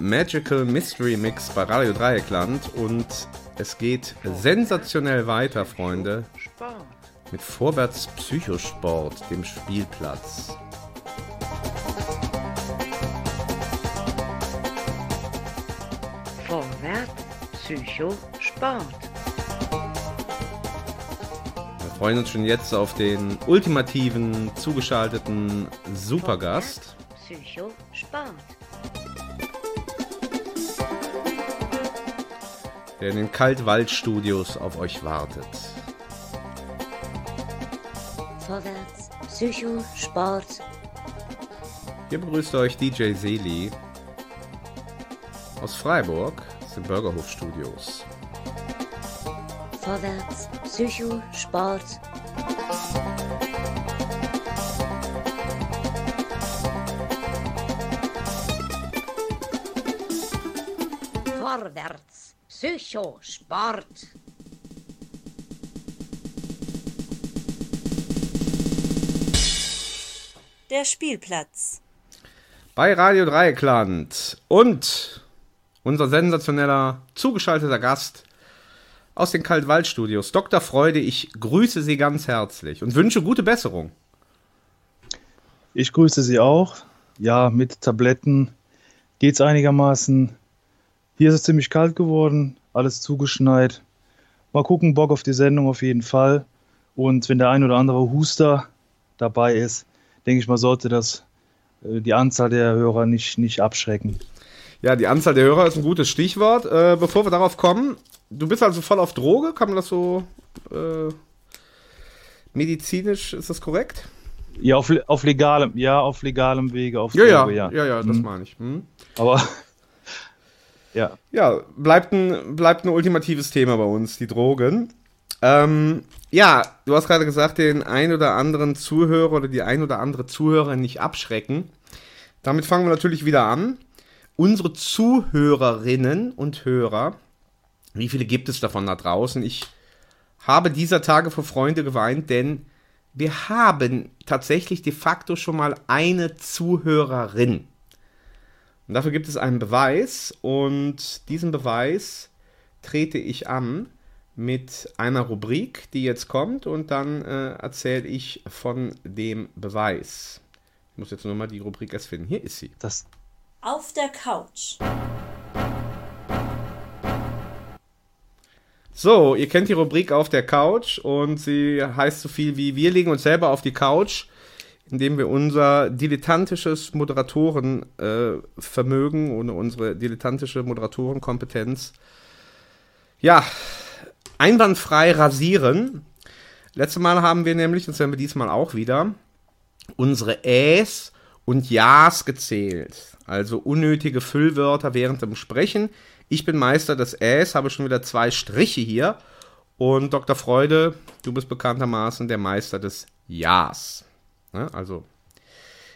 Magical Mystery Mix bei Radio Dreieckland und es geht sensationell weiter, Freunde, mit Vorwärts Psychosport, dem Spielplatz. Vorwärts Psychosport. Wir freuen uns schon jetzt auf den ultimativen, zugeschalteten Supergast. Psychosport. Der in den Kaltwaldstudios auf euch wartet. Vorwärts Psychosport. Hier begrüßt euch DJ Seli aus Freiburg, aus den Bürgerhof Studios. Vorwärts Psychosport. Vorwärts Psychosport. Der Spielplatz. Bei Radio Dreieckland und unser sensationeller zugeschalteter Gast aus den Kaltwaldstudios, Dr. Freude, ich grüße Sie ganz herzlich und wünsche gute Besserung. Ich grüße Sie auch. Ja, mit Tabletten geht es einigermaßen. Hier ist es ziemlich kalt geworden, alles zugeschneit. Mal gucken, Bock auf die Sendung auf jeden Fall. Und wenn der ein oder andere Huster dabei ist, denke ich mal, sollte das äh, die Anzahl der Hörer nicht, nicht abschrecken. Ja, die Anzahl der Hörer ist ein gutes Stichwort. Äh, bevor wir darauf kommen, du bist also voll auf Droge, kann man das so äh, medizinisch, ist das korrekt? Ja, auf, auf legalem, ja, auf legalem Wege, auf Ja, Droge, ja, ja, ja, das Hm. meine ich. Hm. Aber ja, Ja, bleibt ein, bleibt ein ultimatives Thema bei uns, die Drogen. Ähm, ja, du hast gerade gesagt, den ein oder anderen Zuhörer oder die ein oder andere Zuhörerin nicht abschrecken. Damit fangen wir natürlich wieder an. Unsere Zuhörerinnen und Hörer, wie viele gibt es davon da draußen? Ich habe dieser Tage vor Freunde geweint, denn wir haben tatsächlich de facto schon mal eine Zuhörerin. Und dafür gibt es einen Beweis und diesen Beweis trete ich an mit einer Rubrik, die jetzt kommt und dann äh, erzähle ich von dem Beweis. Ich muss jetzt nur mal die Rubrik erst finden. Hier ist sie. das, Auf der Couch. So, ihr kennt die Rubrik auf der Couch und sie heißt so viel wie wir legen uns selber auf die Couch, indem wir unser dilettantisches Moderatorenvermögen äh, und unsere dilettantische Moderatorenkompetenz ja einwandfrei rasieren. Letztes Mal haben wir nämlich, das werden wir diesmal auch wieder, unsere Äs und Ja's gezählt. Also unnötige Füllwörter während dem Sprechen. Ich bin Meister des Äs, habe schon wieder zwei Striche hier. Und Dr. Freude, du bist bekanntermaßen der Meister des Ja's. Ne? Also,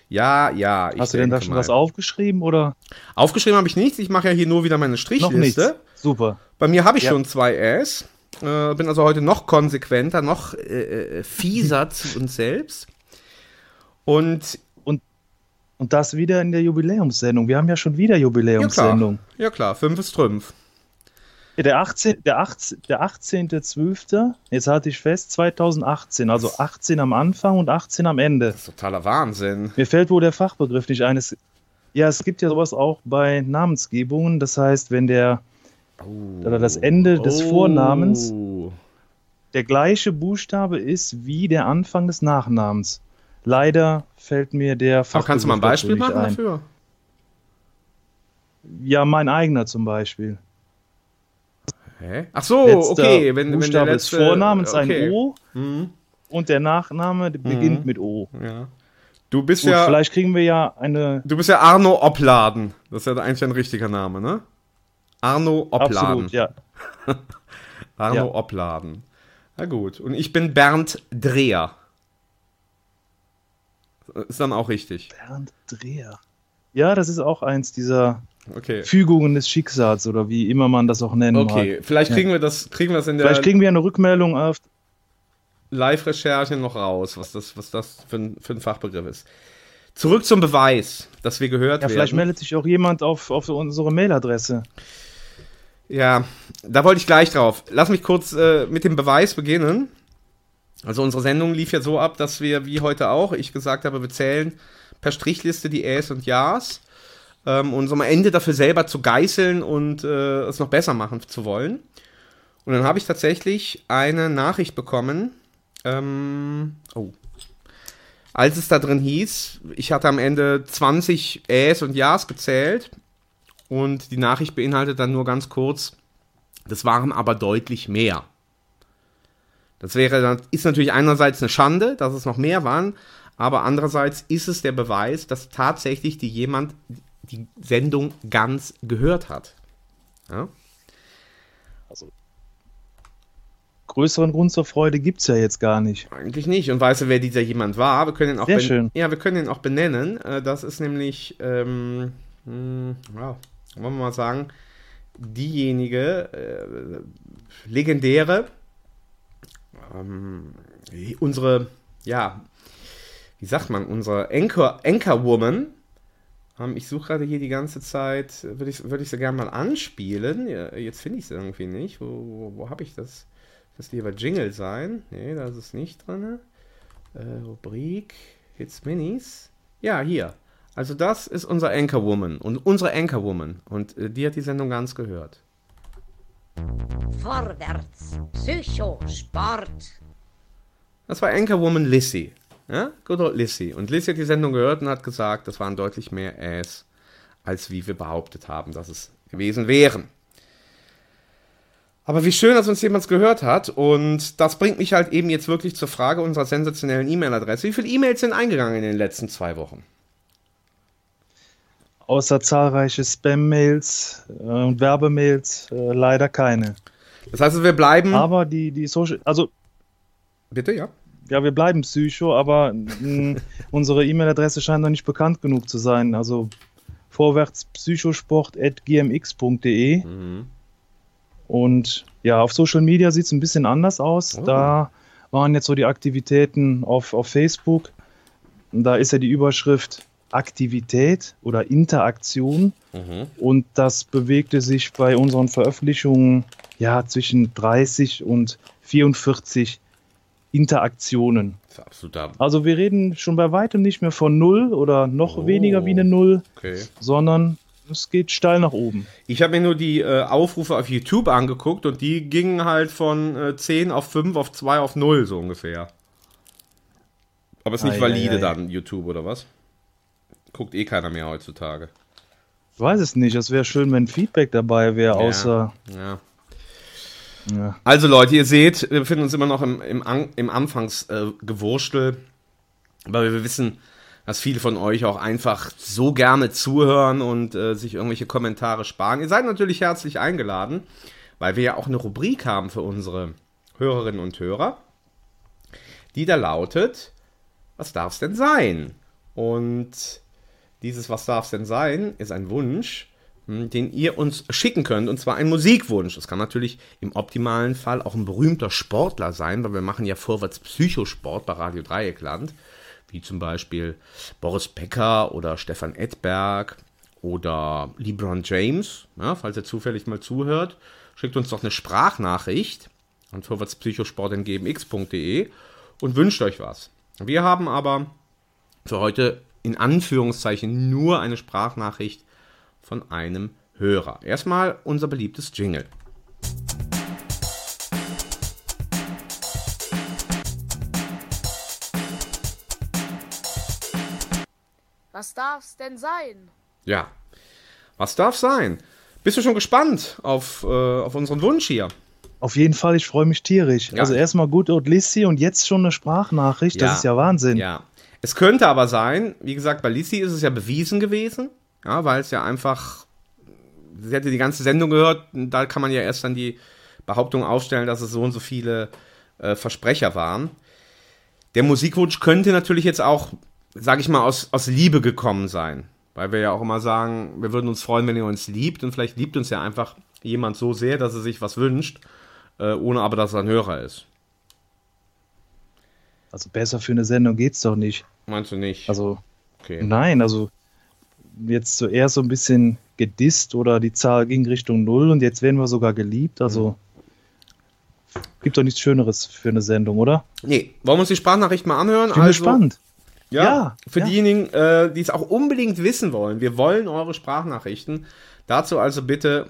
ja, ja. ich hast du denn da schon mal. was aufgeschrieben oder Aufgeschrieben habe ich nichts. Ich mache ja hier nur wieder meine? Strichliste. Super. Bei mir habe ich Ja. schon zwei Äs. Äh, bin also heute noch konsequenter, noch äh, äh, fieser zu uns selbst. Und Und das wieder in der Jubiläumssendung. Wir haben ja schon wieder ja klar, Jubiläumssendung. ja klar, fünf ist Trümpf. Der 18. Der 18. Der 18.12. Jetzt halte ich fest, 2018. Also 18 am Anfang und 18 am Ende. Das ist totaler Wahnsinn. Mir fällt wohl der Fachbegriff nicht ein. Es, ja, es gibt ja sowas auch bei Namensgebungen. Das heißt, wenn der oder das Ende des Vornamens Oh. der gleiche Buchstabe ist wie der Anfang des Nachnamens. Leider fällt mir der Aber Fachbegriff kannst du mal ein Beispiel machen ein. dafür? Ja, mein eigener zum Beispiel. Hä? Ach so, Letzter okay. Wenn, wenn Buchstabe der des letzte, Vornamens okay. ein O Mhm. und der Nachname beginnt mit O. Ja. Du bist Gut, ja, vielleicht kriegen wir ja eine. du bist ja Arno Opladen. Das ist ja eigentlich ein richtiger Name, ne? Arno Opladen. Absolut, ja. Arno Ja. Opladen. Na gut. Und ich bin Bernd Dreher. Ist dann auch richtig. Bernd Dreher. Ja, das ist auch eins dieser Okay. Fügungen des Schicksals oder wie immer man das auch nennen Okay, mag. vielleicht Ja. kriegen wir das, kriegen wir das in der Vielleicht kriegen wir eine Rückmeldung auf. Live-Recherche noch raus, was das, was das für ein, für ein Fachbegriff ist. Zurück zum Beweis, dass wir gehört Ja, werden. vielleicht meldet sich auch jemand auf, auf unsere Mailadresse. Ja, da wollte ich gleich drauf. Lass mich kurz äh, mit dem Beweis beginnen. Also unsere Sendung lief ja so ab, dass wir, wie heute auch, ich gesagt habe, wir zählen per Strichliste die Äs und Ja's, ähm, uns am Ende dafür selber zu geißeln und äh, es noch besser machen zu wollen. Und dann habe ich tatsächlich eine Nachricht bekommen. Ähm, oh. Als es da drin hieß, ich hatte am Ende 20 Äs und Ja's gezählt und die Nachricht beinhaltet dann nur ganz kurz, das waren aber deutlich mehr. Das wäre, ist natürlich einerseits eine Schande, dass es noch mehr waren, aber andererseits ist es der Beweis, dass tatsächlich die jemand die Sendung ganz gehört hat. Ja? Größeren Grund zur Freude gibt es ja jetzt gar nicht. Eigentlich nicht. Und weißt du, wer dieser jemand war? Wir können ihn auch Sehr schön. Ja, wir können ihn auch benennen. Äh, Das ist nämlich, ähm, hm, ja, wollen wir mal sagen, diejenige äh, legendäre, ähm, unsere, ja, wie sagt man, unsere Anchor, Anchorwoman. Ähm, ich suche gerade hier die ganze Zeit, würde ich, würde ich sie gerne mal anspielen. Ja, jetzt finde ich sie irgendwie nicht. Wo, wo, wo habe ich das? Das lieber Jingle sein. Nee, da ist es nicht drin. Äh, Rubrik Hits Minis. Ja, hier. Also das ist unser Anchorwoman und unsere Anchorwoman. Und äh, die hat die Sendung ganz gehört. Vorwärts. Psychosport. Das war Anchorwoman Lissy. Ja, good old Lissy. Und Lissy hat die Sendung gehört und hat gesagt, das waren deutlich mehr Ass, als wie wir behauptet haben, dass es gewesen wären. Aber wie schön, dass uns jemand gehört hat. Und das bringt mich halt eben jetzt wirklich zur Frage unserer sensationellen E-Mail-Adresse. Wie viele E-Mails sind eingegangen in den letzten zwei Wochen? Außer zahlreiche Spam-Mails äh, und Werbemails äh, leider keine. Das heißt, wir bleiben. Aber die, die Social, also Bitte, ja. Ja, wir bleiben Psycho, aber mh, unsere E-Mail-Adresse scheint noch nicht bekannt genug zu sein. Also vorwärtspsychosport.gmx.de und ja, auf Social Media sieht es ein bisschen anders aus. Oh. Da waren jetzt so die Aktivitäten auf, auf Facebook. Da ist ja die Überschrift Aktivität oder Interaktion. Und das bewegte sich bei unseren Veröffentlichungen ja zwischen 30 und 44 Interaktionen. Also wir reden schon bei weitem nicht mehr von null oder noch Oh. weniger wie eine Null, Okay. sondern es geht steil nach oben. Ich habe mir nur die äh, Aufrufe auf YouTube angeguckt und die gingen halt von äh, 10 auf 5 auf 2 auf 0 so ungefähr. Aber ist nicht Ei, valide ei, ei. dann, YouTube oder was? Guckt eh keiner mehr heutzutage. Ich weiß es nicht, es wäre schön, wenn Feedback dabei wäre, außer Ja. Also Leute, ihr seht, wir befinden uns immer noch im, im, An im Anfangsgewurstel. Äh, weil wir wissen, dass viele von euch auch einfach so gerne zuhören und äh, sich irgendwelche Kommentare sparen. Ihr seid natürlich herzlich eingeladen, weil wir ja auch eine Rubrik haben für unsere Hörerinnen und Hörer, die da lautet, was darf es denn sein? Und dieses Was darf es denn sein ist ein Wunsch, den ihr uns schicken könnt, und zwar ein Musikwunsch. Das kann natürlich im optimalen Fall auch ein berühmter Sportler sein, weil wir machen ja vorwärts Psychosport bei Radio Dreieckland, wie zum Beispiel Boris Becker oder Stefan Edberg oder LeBron James. Ja, falls ihr zufällig mal zuhört, schickt uns doch eine Sprachnachricht an vorwärtspsychosport.gmx.de und wünscht euch was. Wir haben aber für heute in Anführungszeichen nur eine Sprachnachricht von einem Hörer. Erstmal unser beliebtes Jingle. Was darf's denn sein? Ja, was darf sein? Bist du schon gespannt auf, äh, auf unseren Wunsch hier? Auf jeden Fall, ich freue mich tierisch. Ja. Also erstmal gut Old Lissy und jetzt schon eine Sprachnachricht, Ja. das ist ja Wahnsinn. Ja. Es könnte aber sein, wie gesagt, bei Lissy ist es ja bewiesen gewesen, ja, weil es ja einfach, sie hätte die ganze Sendung gehört, und da kann man ja erst dann die Behauptung aufstellen, dass es so und so viele äh, Versprecher waren. Der Musikwunsch könnte natürlich jetzt auch, sag ich mal, aus, aus Liebe gekommen sein. Weil wir ja auch immer sagen, wir würden uns freuen, wenn ihr uns liebt. Und vielleicht liebt uns ja einfach jemand so sehr, dass er sich was wünscht, äh, ohne aber, dass er ein Hörer ist. Also besser für eine Sendung geht's doch nicht. Meinst du nicht? Also Okay. Nein, also jetzt zuerst so ein bisschen gedisst oder die Zahl ging Richtung Null und jetzt werden wir sogar geliebt. Also gibt doch nichts Schöneres für eine Sendung, oder? Nee, wollen wir uns die Sprachnachricht mal anhören? Ich bin gespannt. Ja, Ja, für ja. diejenigen, äh, die es auch unbedingt wissen wollen. Wir wollen eure Sprachnachrichten. Dazu also bitte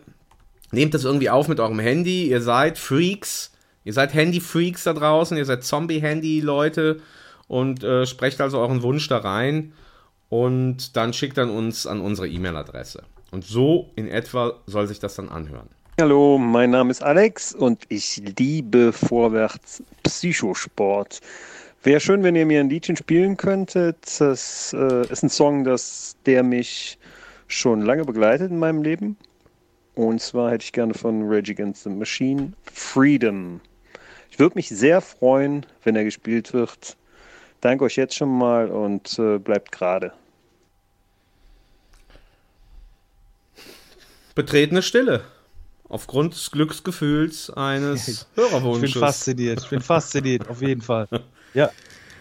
nehmt das irgendwie auf mit eurem Handy. Ihr seid Freaks. Ihr seid Handy-Freaks da draußen. Ihr seid Zombie-Handy-Leute. Und äh, sprecht also euren Wunsch da rein. Und dann schickt dann uns an unsere E-Mail-Adresse. Und so in etwa soll sich das dann anhören. Hallo, mein Name ist Alex und ich liebe Vorwärts Psychosport. Wäre schön, wenn ihr mir ein Liedchen spielen könntet. Das äh, ist ein Song, das, der mich schon lange begleitet in meinem Leben. Und zwar hätte ich gerne von Rage Against the Machine Freedom. Ich würde mich sehr freuen, wenn er gespielt wird. Danke euch jetzt schon mal und äh, bleibt gerade. Betretene Stille. Aufgrund des Glücksgefühls eines Ich bin Hörerwunsches. fasziniert. Ich bin fasziniert, auf jeden Fall. Ja,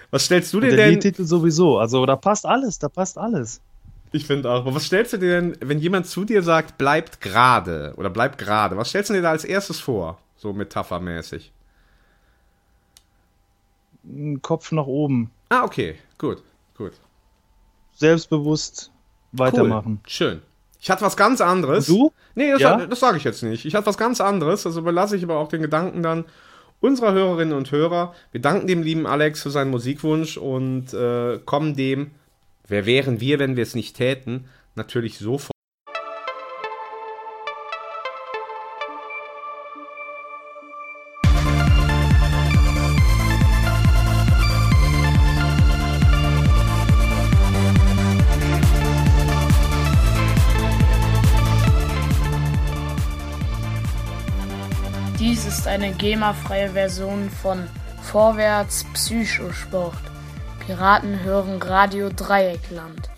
Was stellst du dir der denn? Liedtitel sowieso. Also da passt alles, da passt alles. Ich finde auch. Aber was stellst du dir denn, wenn jemand zu dir sagt, bleibt gerade oder bleibt gerade? Was stellst du dir da als erstes vor? So metaphermäßig. Ein Kopf nach oben. Ah, okay. Gut. Gut. Selbstbewusst weitermachen. Cool. Schön. Ich hatte was ganz anderes. Und du? Nee, das, Ja? das sage ich jetzt nicht. Ich hatte was ganz anderes. Also überlasse ich aber auch den Gedanken dann unserer Hörerinnen und Hörer. Wir danken dem lieben Alex für seinen Musikwunsch und äh, kommen dem, wer wären wir, wenn wir es nicht täten, natürlich sofort. GEMA-freie Version von Vorwärts Psychosport. Piraten hören Radio Dreieckland.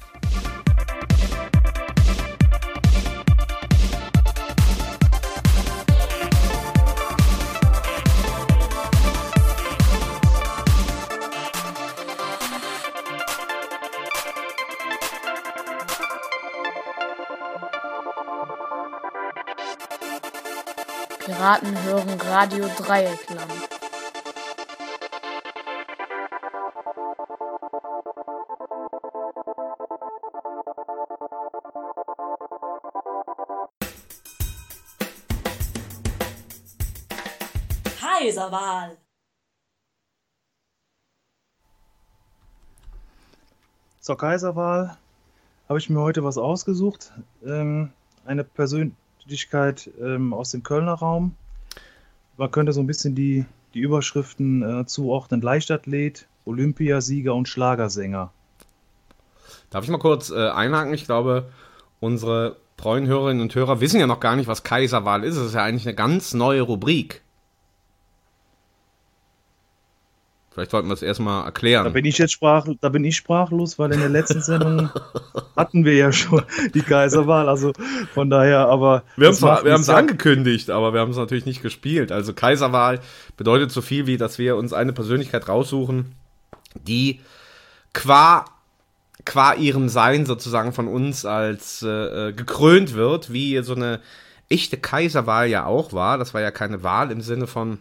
Piraten hören Radio Dreieckland. Kaiserwahl. Zur Kaiserwahl habe ich mir heute was ausgesucht. Ähm, eine Persönlichkeit ähm, aus dem Kölner Raum. Man könnte so ein bisschen die, die Überschriften äh, zuordnen. Leichtathlet, Olympiasieger und Schlagersänger. Darf ich mal kurz äh, einhaken? Ich glaube, unsere treuen Hörerinnen und Hörer wissen ja noch gar nicht, was Kaiserwahl ist. Es ist ja eigentlich eine ganz neue Rubrik. Vielleicht sollten wir es erstmal Da erklären. bin ich jetzt sprach, da bin ich sprachlos, weil in der letzten Sendung hatten wir ja schon die Kaiserwahl. Also von daher, aber Wir haben es angekündigt, aber wir haben es natürlich nicht gespielt. Also Kaiserwahl bedeutet so viel wie, dass wir uns eine Persönlichkeit raussuchen, die qua, qua ihrem Sein sozusagen von uns als äh, äh, gekrönt wird, wie so eine echte Kaiserwahl ja auch war. Das war ja keine Wahl im Sinne von,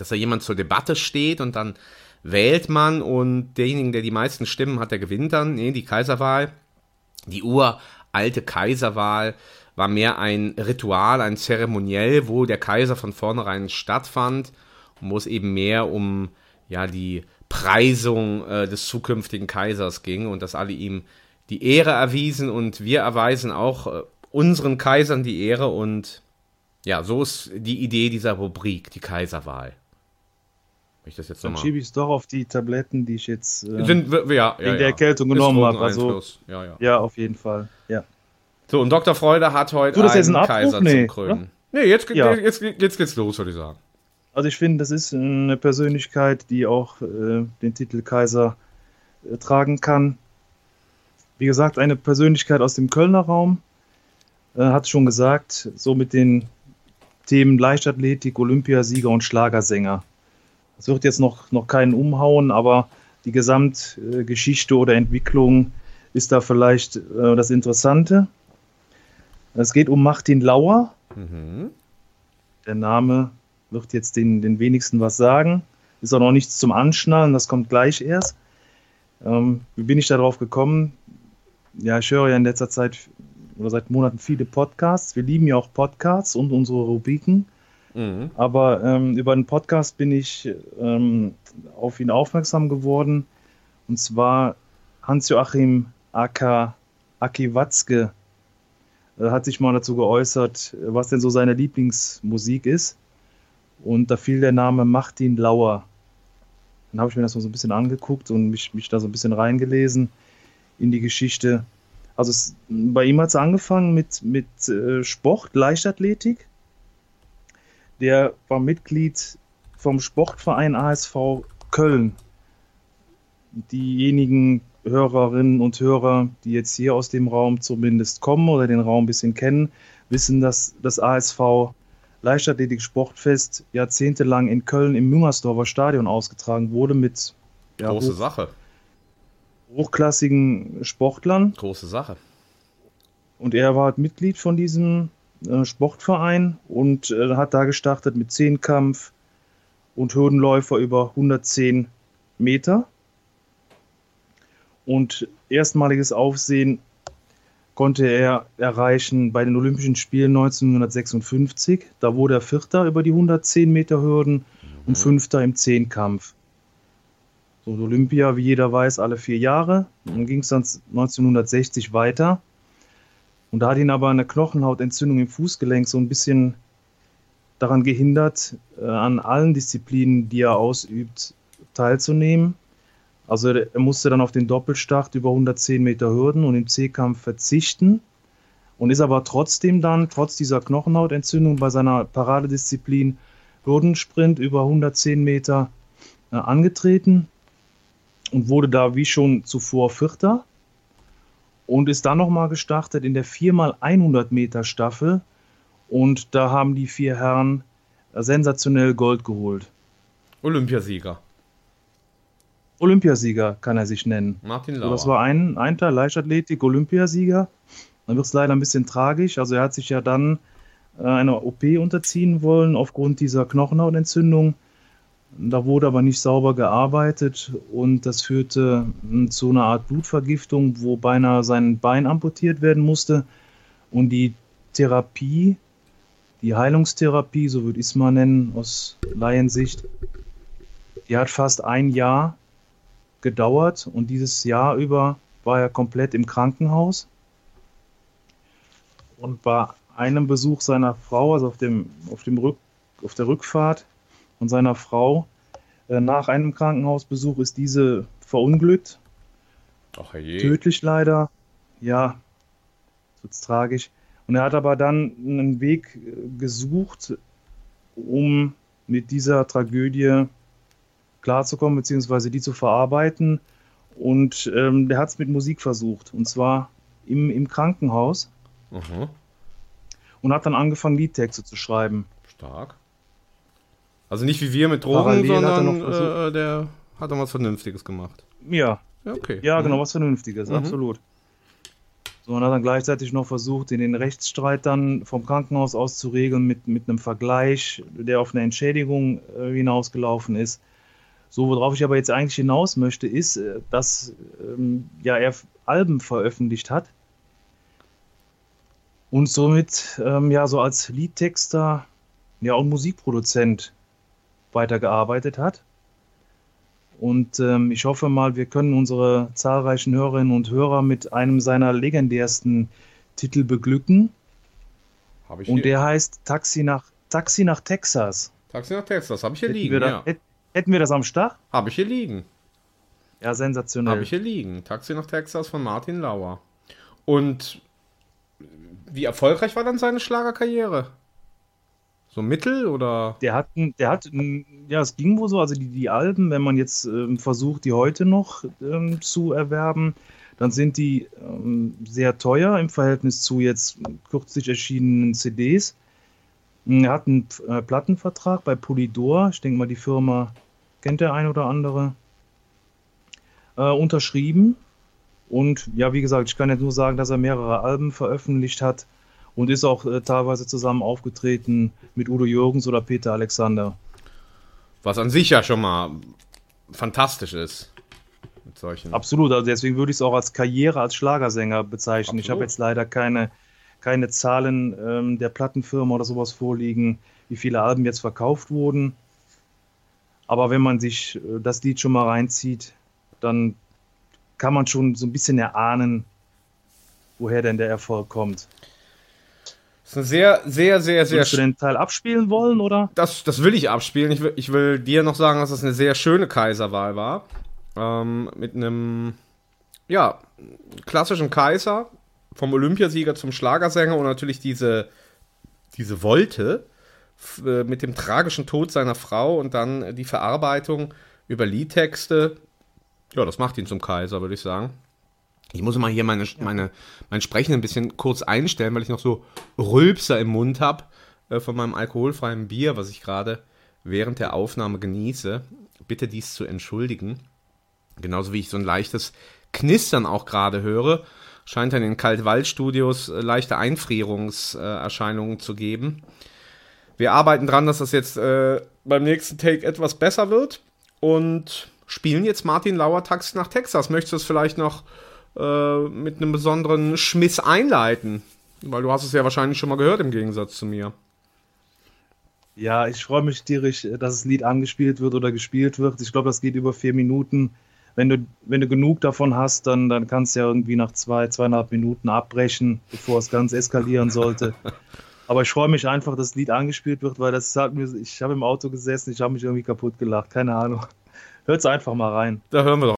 dass da jemand zur Debatte steht und dann wählt man und derjenige, der die meisten Stimmen hat, der gewinnt dann. Nee, die Kaiserwahl die uralte Kaiserwahl war mehr ein Ritual, ein Zeremoniell, wo der Kaiser von vornherein stattfand und wo es eben mehr um ja die Preisung äh, des zukünftigen Kaisers ging und dass alle ihm die Ehre erwiesen und wir erweisen auch äh, unseren Kaisern die Ehre und ja, so ist die Idee dieser Rubrik, die Kaiserwahl. Ich das jetzt Dann nochmal. schiebe ich es doch auf die Tabletten, die ich jetzt äh, Sind, ja, ja, wegen ja. der Erkältung genommen habe. Also, ja, ja. ja, auf jeden Fall. Ja. So, und Dr. Freude hat heute jetzt einen Abbruch? Kaiser Nee, zum Krönen. Nee, jetzt, Ja. jetzt, jetzt geht's los, würde ich sagen. Also ich finde, das ist eine Persönlichkeit, die auch äh, den Titel Kaiser äh, tragen kann. Wie gesagt, eine Persönlichkeit aus dem Kölner Raum. Äh, hat schon gesagt, so mit den Themen Leichtathletik, Olympiasieger und Schlagersänger. Es wird jetzt noch, noch keinen umhauen, aber die Gesamtgeschichte oder Entwicklung ist da vielleicht äh, das Interessante. Es geht um Martin Lauer. Mhm. Der Name wird jetzt den, den wenigsten was sagen. Ist auch noch nichts zum Anschnallen, das kommt gleich erst. Ähm, wie bin ich darauf gekommen? Ja, ich höre ja in letzter Zeit oder seit Monaten viele Podcasts. Wir lieben ja auch Podcasts und unsere Rubriken. Mhm. Aber ähm, über einen Podcast bin ich ähm, auf ihn aufmerksam geworden. Und zwar Hans-Joachim Aka Aki Watzke äh, hat sich mal dazu geäußert, was denn so seine Lieblingsmusik ist. Und da fiel der Name Martin Lauer. Dann habe ich mir das mal so ein bisschen angeguckt und mich, mich da so ein bisschen reingelesen in die Geschichte. Also es, bei ihm hat es angefangen mit, mit äh, Sport, Leichtathletik. Der war Mitglied vom Sportverein ASV Köln. Diejenigen Hörerinnen und Hörer, die jetzt hier aus dem Raum zumindest kommen oder den Raum ein bisschen kennen, wissen, dass das ASV Leichtathletik-Sportfest jahrzehntelang in Köln im Müngersdorfer Stadion ausgetragen wurde mit ja, Große hoch, Sache. hochklassigen Sportlern. Große Sache. Und er war halt Mitglied von diesem äh, Sportverein und äh, hat da gestartet mit Zehnkampf und Hürdenläufer über 110 Meter. Und erstmaliges Aufsehen konnte er erreichen bei den Olympischen Spielen 1956. Da wurde er Vierter über die 110 Meter Hürden und Fünfter im Zehnkampf. So Olympia, wie jeder weiß, alle vier Jahre. Dann ging es dann 1960 weiter. Und da hat ihn aber eine Knochenhautentzündung im Fußgelenk so ein bisschen daran gehindert, äh, an allen Disziplinen, die er ausübt, teilzunehmen. Also er musste dann auf den Doppelstart über 110 Meter Hürden und im C-Kampf verzichten und ist aber trotzdem dann, trotz dieser Knochenhautentzündung, bei seiner Paradedisziplin Hürdensprint über 110 Meter äh, angetreten und wurde da wie schon zuvor Vierter und ist dann nochmal gestartet in der 4x100 Meter Staffel und da haben die vier Herren sensationell Gold geholt. Olympiasieger. Olympiasieger kann er sich nennen. Martin So, Lauer. das war ein, ein Teil Leichtathletik, Olympiasieger. Dann wird es leider ein bisschen tragisch. Also er hat sich ja dann äh, einer OP unterziehen wollen aufgrund dieser Knochenhautentzündung. Da wurde aber nicht sauber gearbeitet und das führte mh, zu einer Art Blutvergiftung, wo beinahe sein Bein amputiert werden musste. Und die Therapie, die Heilungstherapie, so würde ich es mal nennen, aus Laiensicht, die hat fast ein Jahr gedauert und dieses Jahr über war er komplett im Krankenhaus. Und bei einem Besuch seiner Frau, also auf, dem, auf, dem Rück, auf der Rückfahrt von seiner Frau, äh, nach einem Krankenhausbesuch ist diese verunglückt, Ach je. tödlich leider. Ja, wird's tragisch. Und er hat aber dann einen Weg äh, gesucht, um mit dieser Tragödie klarzukommen, beziehungsweise die zu verarbeiten. Und ähm, der hat es mit Musik versucht, und zwar im, im Krankenhaus Mhm. und hat dann angefangen, Liedtexte zu schreiben. Stark. Also nicht wie wir mit Drogen, Parallel hat er sondern noch versucht- äh, der hat dann was Vernünftiges gemacht. Ja, Ja, okay. ja, Mhm. genau, was Vernünftiges, Mhm. absolut. So, und hat dann gleichzeitig noch versucht, den, den Rechtsstreit dann vom Krankenhaus aus zu regeln mit, mit einem Vergleich, der auf eine Entschädigung äh, hinausgelaufen ist. So, worauf ich aber jetzt eigentlich hinaus möchte, ist, äh, dass ähm, ja, er Alben veröffentlicht hat und somit ähm, ja so als Liedtexter ja, und Musikproduzent weitergearbeitet hat. Und ähm, ich hoffe mal, wir können unsere zahlreichen Hörerinnen und Hörer mit einem seiner legendärsten Titel beglücken. Habe ich Und hier. der heißt Taxi nach, Taxi nach Texas. Taxi nach Texas. Habe ich hier Hätten liegen. wir, da, Ja. hätt, hätten wir das am Start? Habe ich hier liegen. Ja, sensationell. Habe ich hier liegen. Taxi nach Texas von Martin Lauer. Und wie erfolgreich war dann seine Schlagerkarriere? So mittel oder? Der hat, der hat, ja, es ging wohl so, also die, die Alben, wenn man jetzt ähm, versucht, die heute noch ähm, zu erwerben, dann sind die ähm, sehr teuer im Verhältnis zu jetzt kürzlich erschienenen CDs. Er hat einen äh, Plattenvertrag bei Polydor, ich denke mal, die Firma kennt der ein oder andere, äh, unterschrieben. Und ja, wie gesagt, ich kann jetzt nur sagen, dass er mehrere Alben veröffentlicht hat und ist auch äh, teilweise zusammen aufgetreten mit Udo Jürgens oder Peter Alexander. Was an sich ja schon mal fantastisch ist. Mit solchen. Absolut, also deswegen würde ich es auch als Karriere als Schlagersänger bezeichnen. Ich Absolut. habe jetzt leider keine, keine Zahlen ähm, der Plattenfirma oder sowas vorliegen, wie viele Alben jetzt verkauft wurden. Aber wenn man sich äh, das Lied schon mal reinzieht, dann kann man schon so ein bisschen erahnen, woher denn der Erfolg kommt. Das ist eine sehr, sehr, sehr, sehr. Würdest du den Teil abspielen wollen, oder? Das, das will ich abspielen. Ich will, ich will dir noch sagen, dass das eine sehr schöne Kaiserwahl war. Ähm, mit einem, ja, klassischen Kaiser, vom Olympiasieger zum Schlagersänger und natürlich diese, diese Wolte äh, mit dem tragischen Tod seiner Frau und dann die Verarbeitung über Liedtexte. Ja, das macht ihn zum Kaiser, würde ich sagen. Ich muss mal hier meine, meine, mein Sprechen ein bisschen kurz einstellen, weil ich noch so Rülpser im Mund habe äh, von meinem alkoholfreien Bier, was ich gerade während der Aufnahme genieße. Bitte dies zu entschuldigen. Genauso wie ich so ein leichtes Knistern auch gerade höre. Scheint in den Kaltwaldstudios äh, leichte Einfrierungserscheinungen zu geben. Wir arbeiten dran, dass das jetzt äh, beim nächsten Take etwas besser wird. Und spielen jetzt Martin Lauer Taxi nach Texas. Möchtest du es vielleicht noch äh, mit einem besonderen Schmiss einleiten? Weil du hast es ja wahrscheinlich schon mal gehört im Gegensatz zu mir. Ja, ich freue mich tierisch, dass das Lied angespielt wird oder gespielt wird. Ich glaube, das geht über vier Minuten. Wenn du, wenn du genug davon hast, dann, dann kannst du ja irgendwie nach zwei, zweieinhalb Minuten abbrechen, bevor es ganz eskalieren sollte. Aber ich freue mich einfach, dass das Lied angespielt wird, weil das hat mir, ich habe im Auto gesessen, ich habe mich irgendwie kaputt gelacht, keine Ahnung. Hört's einfach mal rein. Da hören wir doch.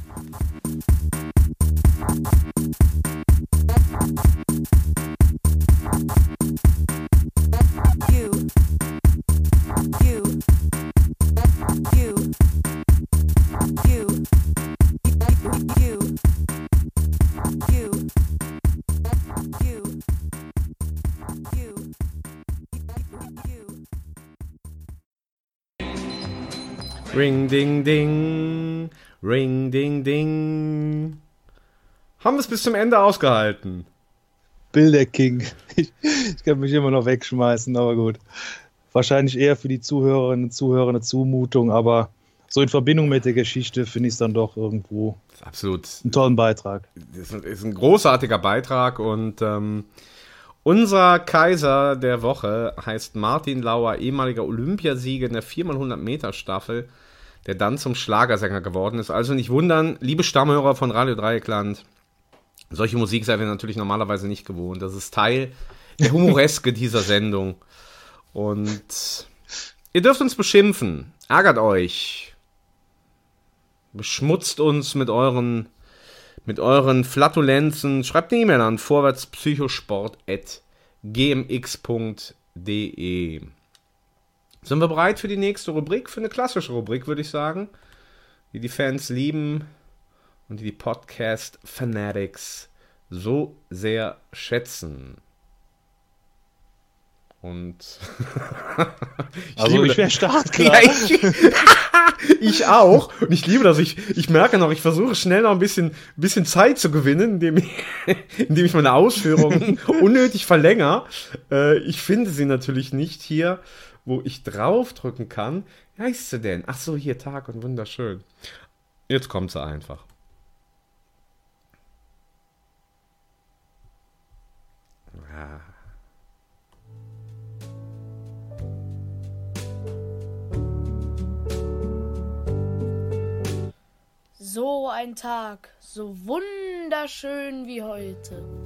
Ding, ding. Ring, ding, ding. Haben wir es bis zum Ende ausgehalten? Bilder King. Ich, ich kann mich immer noch wegschmeißen, aber gut. Wahrscheinlich eher für die Zuhörerinnen und Zuhörer eine Zumutung, aber so in Verbindung mit der Geschichte finde ich es dann doch irgendwo absolut. einen tollen Beitrag. Das ist ist ein großartiger Beitrag und ähm, unser Kaiser der Woche heißt Martin Lauer, ehemaliger Olympiasieger in der 4x100 Meter Staffel, der dann zum Schlagersänger geworden ist. Also nicht wundern, liebe Stammhörer von Radio Dreieckland, solche Musik seid ihr natürlich normalerweise nicht gewohnt. Das ist Teil der Humoreske dieser Sendung. Und ihr dürft uns beschimpfen, ärgert euch, beschmutzt uns mit euren mit euren Flatulenzen. Schreibt eine E-Mail an vorwärtspsychosport.gmx.de. Sind wir bereit für die nächste Rubrik? Für eine klassische Rubrik, würde ich sagen. Die die Fans lieben und die die Podcast-Fanatics so sehr schätzen. Und. Ich Also liebe ich wäre startklar. ja, ich, ich auch. Und ich liebe das. Ich, ich merke noch, ich versuche schnell noch ein bisschen, bisschen Zeit zu gewinnen, indem ich, indem ich meine Ausführungen unnötig verlängere. Äh, ich finde sie natürlich nicht hier, wo ich draufdrücken kann. Wie heißt sie denn? Ach so, hier Tag und wunderschön. Jetzt kommt sie einfach. Ja. So ein Tag, so wunderschön wie heute.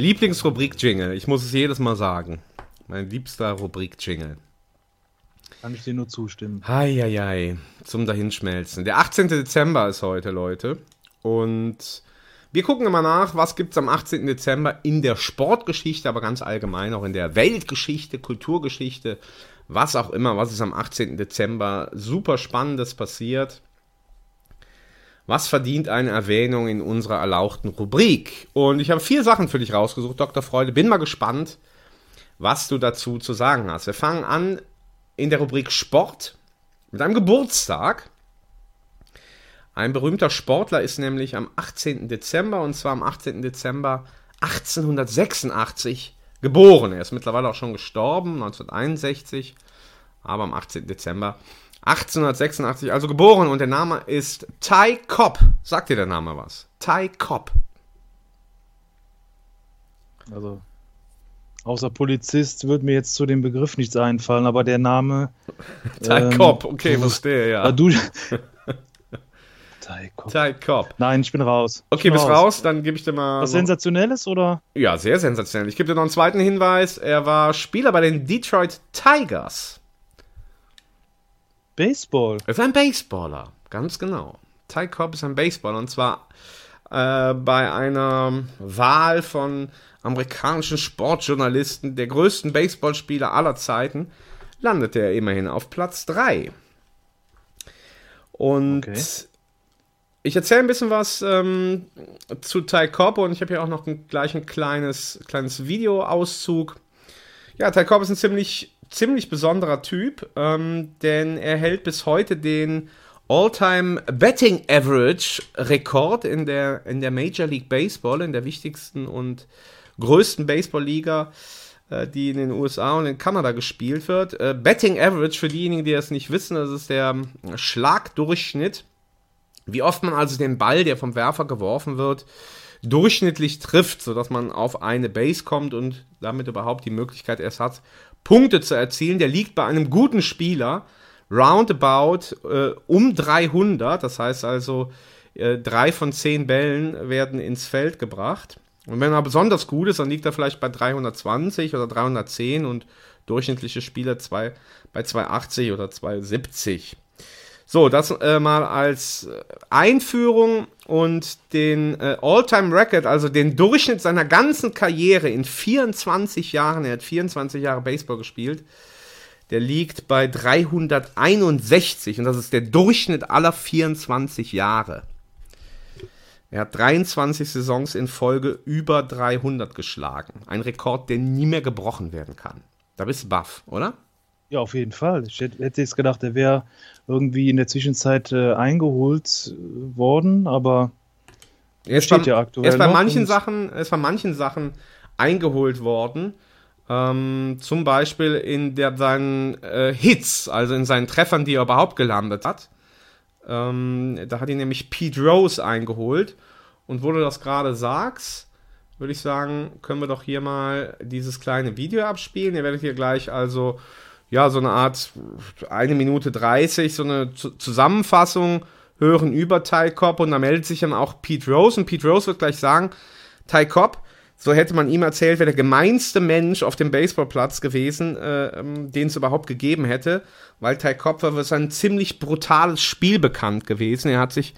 Lieblingsrubrik-Jingle. Ich muss es jedes Mal sagen. Mein liebster Rubrik-Jingle. Kann ich dir nur zustimmen. Heieiei, zum Dahinschmelzen. Der 18. Dezember ist heute, Leute. Und wir gucken immer nach, was gibt es am 18. Dezember in der Sportgeschichte, aber ganz allgemein auch in der Weltgeschichte, Kulturgeschichte, was auch immer, was ist am 18. Dezember super Spannendes passiert. Was verdient eine Erwähnung in unserer erlauchten Rubrik? Und ich habe vier Sachen für dich rausgesucht, Dr. Freude. Bin mal gespannt, was du dazu zu sagen hast. Wir fangen an in der Rubrik Sport mit einem Geburtstag. Ein berühmter Sportler ist nämlich am 18. Dezember, und zwar am 18. Dezember 1886 geboren. Er ist mittlerweile auch schon gestorben, 1961, aber am 18. Dezember 1886, also geboren. Und der Name ist Ty Cobb. Sagt dir der Name was? Ty Cobb. Also, außer Polizist wird mir jetzt zu dem Begriff nichts einfallen, aber der Name. Ty ähm, Cobb, okay, verstehe, ja. Ah, du. Ty Cobb. Ty Cobb. Nein, ich bin raus. Ich Okay, bin bist raus, dann gebe ich dir mal. Was Sensationelles oder? Ja, sehr sensationell. Ich gebe dir noch einen zweiten Hinweis. Er war Spieler bei den Detroit Tigers. Baseball. Er ist ein Baseballer, ganz genau. Ty Cobb ist ein Baseballer und zwar äh, bei einer Wahl von amerikanischen Sportjournalisten, der größten Baseballspieler aller Zeiten, landete er immerhin auf Platz 3. Und Okay. ich erzähle ein bisschen was ähm, zu Ty Cobb und ich habe hier auch noch ein, gleich ein kleines, kleines Videoauszug. Ja, Ty Cobb ist ein ziemlich, ziemlich besonderer Typ, ähm, denn er hält bis heute den All-Time Betting Average Rekord in der, in der Major League Baseball, in der wichtigsten und größten Baseballliga, äh, die in den USA und in Kanada gespielt wird. Äh, Betting Average, für diejenigen, die das nicht wissen, das ist der ähm, Schlagdurchschnitt, wie oft man also den Ball, der vom Werfer geworfen wird, durchschnittlich trifft, sodass man auf eine Base kommt und damit überhaupt die Möglichkeit erst hat, Punkte zu erzielen. Der liegt bei einem guten Spieler roundabout äh, um 300. Das heißt also, äh, drei von zehn Bällen werden ins Feld gebracht. Und wenn er besonders gut ist, dann liegt er vielleicht bei 320 oder 310 und durchschnittliche Spieler zwei, bei 280 oder 270. So, das äh, mal als äh, Einführung und den äh, All-Time-Record, also den Durchschnitt seiner ganzen Karriere in 24 Jahren, er hat 24 Jahre Baseball gespielt, der liegt bei 361 und das ist der Durchschnitt aller 24 Jahre. Er hat 23 Saisons in Folge über 300 geschlagen. Ein Rekord, der nie mehr gebrochen werden kann. Da bist du baff, oder? Ja, auf jeden Fall. Ich hätte, hätte jetzt gedacht, er wäre irgendwie in der Zwischenzeit äh, eingeholt äh, worden, aber Er Steht bei, ja aktuell er ist bei manchen Sachen, ist bei manchen Sachen eingeholt worden. Ähm, zum Beispiel in der, seinen äh, Hits, also in seinen Treffern, die er überhaupt gelandet hat. Ähm, da hat ihn nämlich Pete Rose eingeholt. Und wo du das gerade sagst, würde ich sagen, können wir doch hier mal dieses kleine Video abspielen. Ihr werdet hier gleich also, ja, so eine Art eine Minute 30, so eine Zu- Zusammenfassung hören über Ty Cobb und da meldet sich dann auch Pete Rose und Pete Rose wird gleich sagen, Ty Cobb, so hätte man ihm erzählt, wäre der gemeinste Mensch auf dem Baseballplatz gewesen, äh, ähm, den es überhaupt gegeben hätte, weil Ty Cobb war für sein ziemlich brutales Spiel bekannt gewesen. Er hat sich,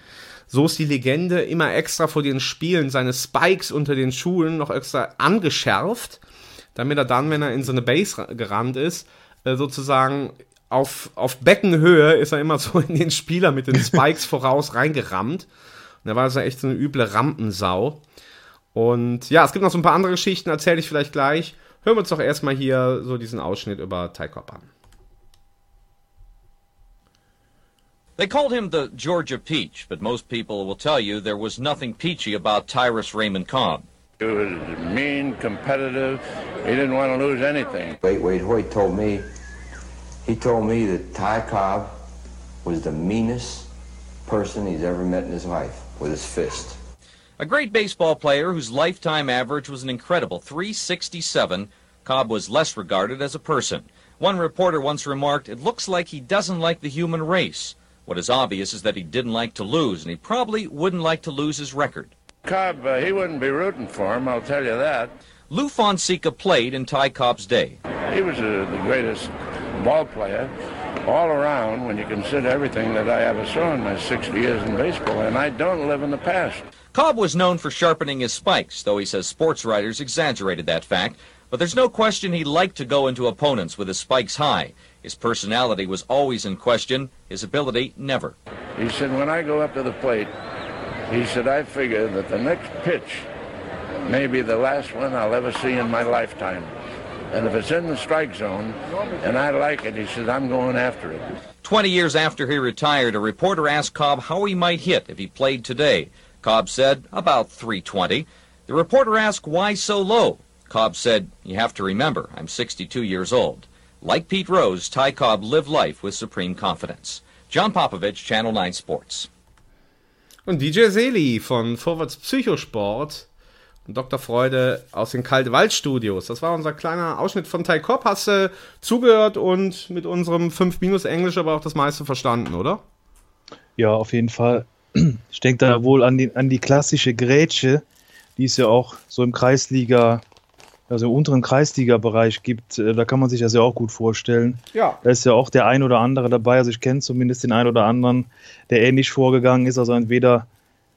so ist die Legende, immer extra vor den Spielen seine Spikes unter den Schuhen noch extra angeschärft, damit er dann, wenn er in so eine Base ra- gerannt ist, äh, sozusagen auf, auf Beckenhöhe ist er immer so in den Spieler mit den Spikes voraus reingerammt. Und da war also echt so eine üble Rampensau. Und ja, es gibt noch so ein paar andere Geschichten, erzähle ich vielleicht gleich. Hören wir uns doch erstmal hier so diesen Ausschnitt über Ty Cobb an. They called him the Georgia Peach, but most people will tell you there was nothing peachy about Tyrus Raymond Cobb. He was mean, competitive. He didn't want to lose anything. Wait, Wade Hoyt told me, he told me that Ty Cobb was the meanest person he's ever met in his life with his fist. A great baseball player whose lifetime average was an incredible 367, Cobb was less regarded as a person. One reporter once remarked, It looks like he doesn't like the human race. What is obvious is that he didn't like to lose, and he probably wouldn't like to lose his record. Cobb, uh, he wouldn't be rooting for him, I'll tell you that. Lou Fonseca played in Ty Cobb's day. He was uh, the greatest ball player all around when you consider everything that I ever saw in my 60 years in baseball, and I don't live in the past. Cobb was known for sharpening his spikes, though he says sports writers exaggerated that fact. But there's no question he liked to go into opponents with his spikes high. His personality was always in question, his ability never. He said, when I go up to the plate, he said, I figure that the next pitch may be the last one I'll ever see in my lifetime. And if it's in the strike zone and I like it, he said, I'm going after it. 20 years after he retired, a reporter asked Cobb how he might hit if he played today. Cobb said, about 320. The reporter asked why so low. Cobb said, you have to remember, I'm 62 years old. Like Pete Rose, Ty Cobb lived life with supreme confidence. John Popovich, Channel 9 Sports. Und DJ Seli von Vorwärts Psychosport und Dr. Freude aus den Kalte Waldstudios. Das war unser kleiner Ausschnitt von Ty Cobb. Hast du zugehört und mit unserem 5 Minus Englisch aber auch das meiste verstanden, oder? Ja, auf jeden Fall. Ich denke da wohl an die, an die klassische Grätsche, die es ja auch so im Kreisliga, also im unteren Kreisliga-Bereich gibt. Äh, Da kann man sich das ja auch gut vorstellen. Ja. Da ist ja auch der ein oder andere dabei. Also ich kenne zumindest den ein oder anderen, der ähnlich vorgegangen ist. Also entweder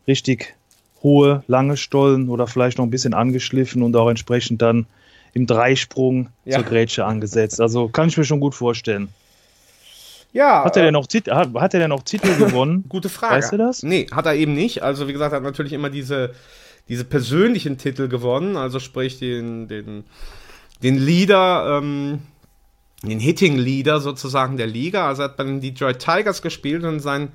richtig hohe, lange Stollen oder vielleicht noch ein bisschen angeschliffen und auch entsprechend dann im Dreisprung Ja. zur Grätsche angesetzt. Also kann ich mir schon gut vorstellen. Ja. Hat er äh, denn noch, Tit hat, hat er denn noch Titel gewonnen? Gute Frage. Weißt du das? Nee, hat er eben nicht. Also, wie gesagt, er hat natürlich immer diese, diese persönlichen Titel gewonnen, also sprich den, den, den Leader, ähm, den Hitting-Leader sozusagen der Liga. Also er hat bei den Detroit Tigers gespielt und in seinen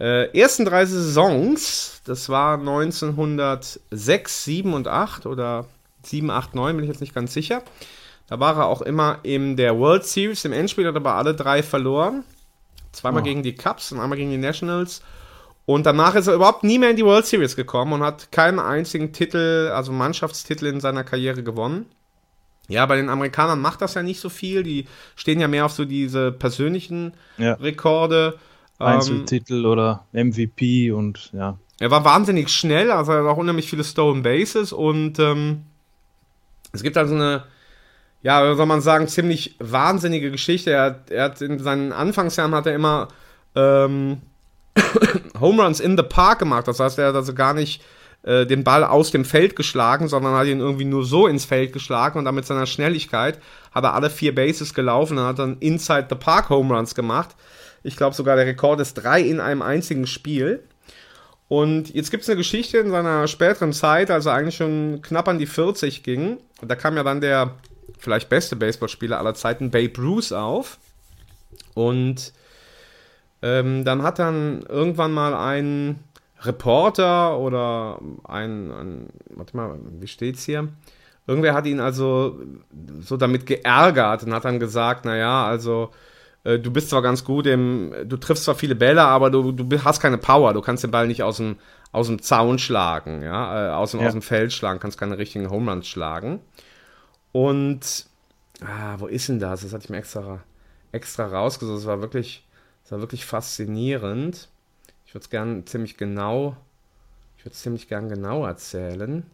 äh, ersten drei Saisons, das war 1906, 7 und 8 oder 7, 8, 9, bin ich jetzt nicht ganz sicher. Da war er auch immer in der World Series, im Endspiel hat er aber alle drei verloren. Zweimal Oh. gegen die Cubs und einmal gegen die Nationals. Und danach ist er überhaupt nie mehr in die World Series gekommen und hat keinen einzigen Titel, also Mannschaftstitel in seiner Karriere gewonnen. Ja, bei den Amerikanern macht das ja nicht so viel. Die stehen ja mehr auf so diese persönlichen Ja. Rekorde. Ähm, Einzeltitel oder MVP und ja. er war wahnsinnig schnell, also er hat auch unheimlich viele Stolen Bases und ähm, es gibt also eine, ja, wie soll man sagen, ziemlich wahnsinnige Geschichte. Er hat, er hat in seinen Anfangsjahren hat er immer ähm, Home Runs in the Park gemacht. Das heißt, er hat also gar nicht äh, den Ball aus dem Feld geschlagen, sondern hat ihn irgendwie nur so ins Feld geschlagen und dann mit seiner Schnelligkeit hat er alle vier Bases gelaufen und hat dann Inside the Park Home Runs gemacht. Ich glaube sogar der Rekord ist drei in einem einzigen Spiel. Und jetzt gibt es eine Geschichte in seiner späteren Zeit, als er eigentlich schon knapp an die 40 ging. Da kam ja dann der vielleicht beste Baseballspieler aller Zeiten, Babe Ruth, auf. Und ähm, dann hat dann irgendwann mal ein Reporter oder ein, ein warte mal, wie steht's hier? Irgendwer hat ihn also so damit geärgert und hat dann gesagt, naja, also äh, du bist zwar ganz gut im, du triffst zwar viele Bälle, aber du, du hast keine Power, du kannst den Ball nicht aus dem, aus dem Zaun schlagen, ja, äh, aus, dem, Ja. aus dem Feld schlagen, kannst keine richtigen Home Runs schlagen. Und, ah, wo ist denn das? Das hatte ich mir extra, extra rausgesucht. Das war wirklich, das war wirklich faszinierend. Ich würde es gern ziemlich genau, ich würde es ziemlich gern genau erzählen.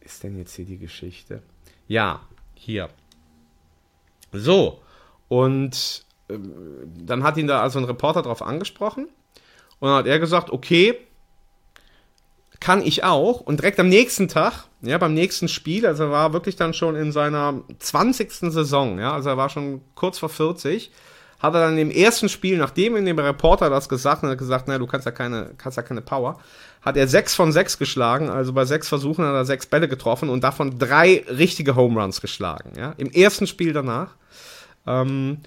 Ist denn jetzt hier die Geschichte? Ja, hier. So, und ähm, dann hat ihn da also ein Reporter drauf angesprochen. Und dann hat er gesagt, okay, kann ich auch. Und direkt am nächsten Tag, ja, beim nächsten Spiel, also er war wirklich dann schon in seiner 20. Saison, ja, also er war schon kurz vor 40, hat er dann im ersten Spiel, nachdem ihm der Reporter das gesagt hat, hat gesagt, na, du kannst ja keine, kannst ja keine Power, hat er sechs von sechs geschlagen, also bei sechs Versuchen hat er sechs Bälle getroffen und davon drei richtige Home Runs geschlagen, ja, im ersten Spiel danach. Ähm,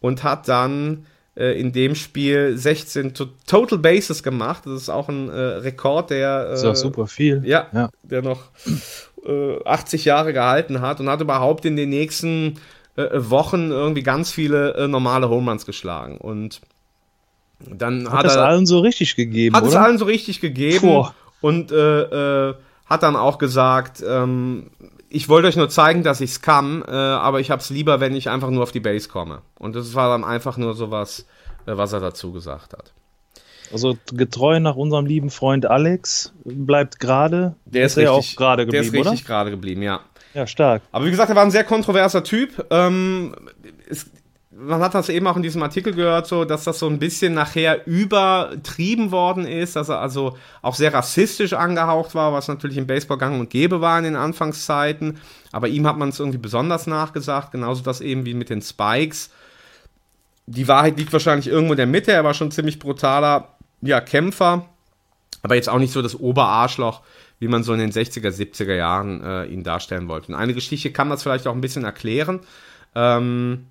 und hat dann äh, in dem Spiel 16 to Total Bases gemacht. Das ist auch ein äh, Rekord, der Ist ja äh, super viel. ja, Ja. der noch äh, 80 Jahre gehalten hat und hat überhaupt in den nächsten äh, Wochen irgendwie ganz viele äh, normale Home Runs geschlagen. Und dann hat, Hat das er allen so richtig gegeben, hat es oder? allen so richtig gegeben Boah. und äh, äh, hat dann auch gesagt, ähm, ich wollte euch nur zeigen, dass ich es kann, äh, aber ich habe es lieber, wenn ich einfach nur auf die Base komme. Und das war dann einfach nur sowas, äh, was er dazu gesagt hat. Also getreu nach unserem lieben Freund Alex bleibt gerade. Der ist, er richtig, auch gerade der ist geblieben, richtig gerade geblieben, ja. Ja, stark. Aber wie gesagt, er war ein sehr kontroverser Typ. Ähm, es, man hat das eben auch in diesem Artikel gehört, so, dass das so ein bisschen nachher übertrieben worden ist, dass er also auch sehr rassistisch angehaucht war, was natürlich im Baseball gang und gäbe war in den Anfangszeiten. Aber ihm hat man es irgendwie besonders nachgesagt, genauso das eben wie mit den Spikes. Die Wahrheit liegt wahrscheinlich irgendwo in der Mitte. Er war schon ziemlich brutaler ja, Kämpfer, aber jetzt auch nicht so das Oberarschloch, wie man so in den 60er, 70er Jahren äh, ihn darstellen wollte. Und eine Geschichte kann das vielleicht auch ein bisschen erklären. Ähm,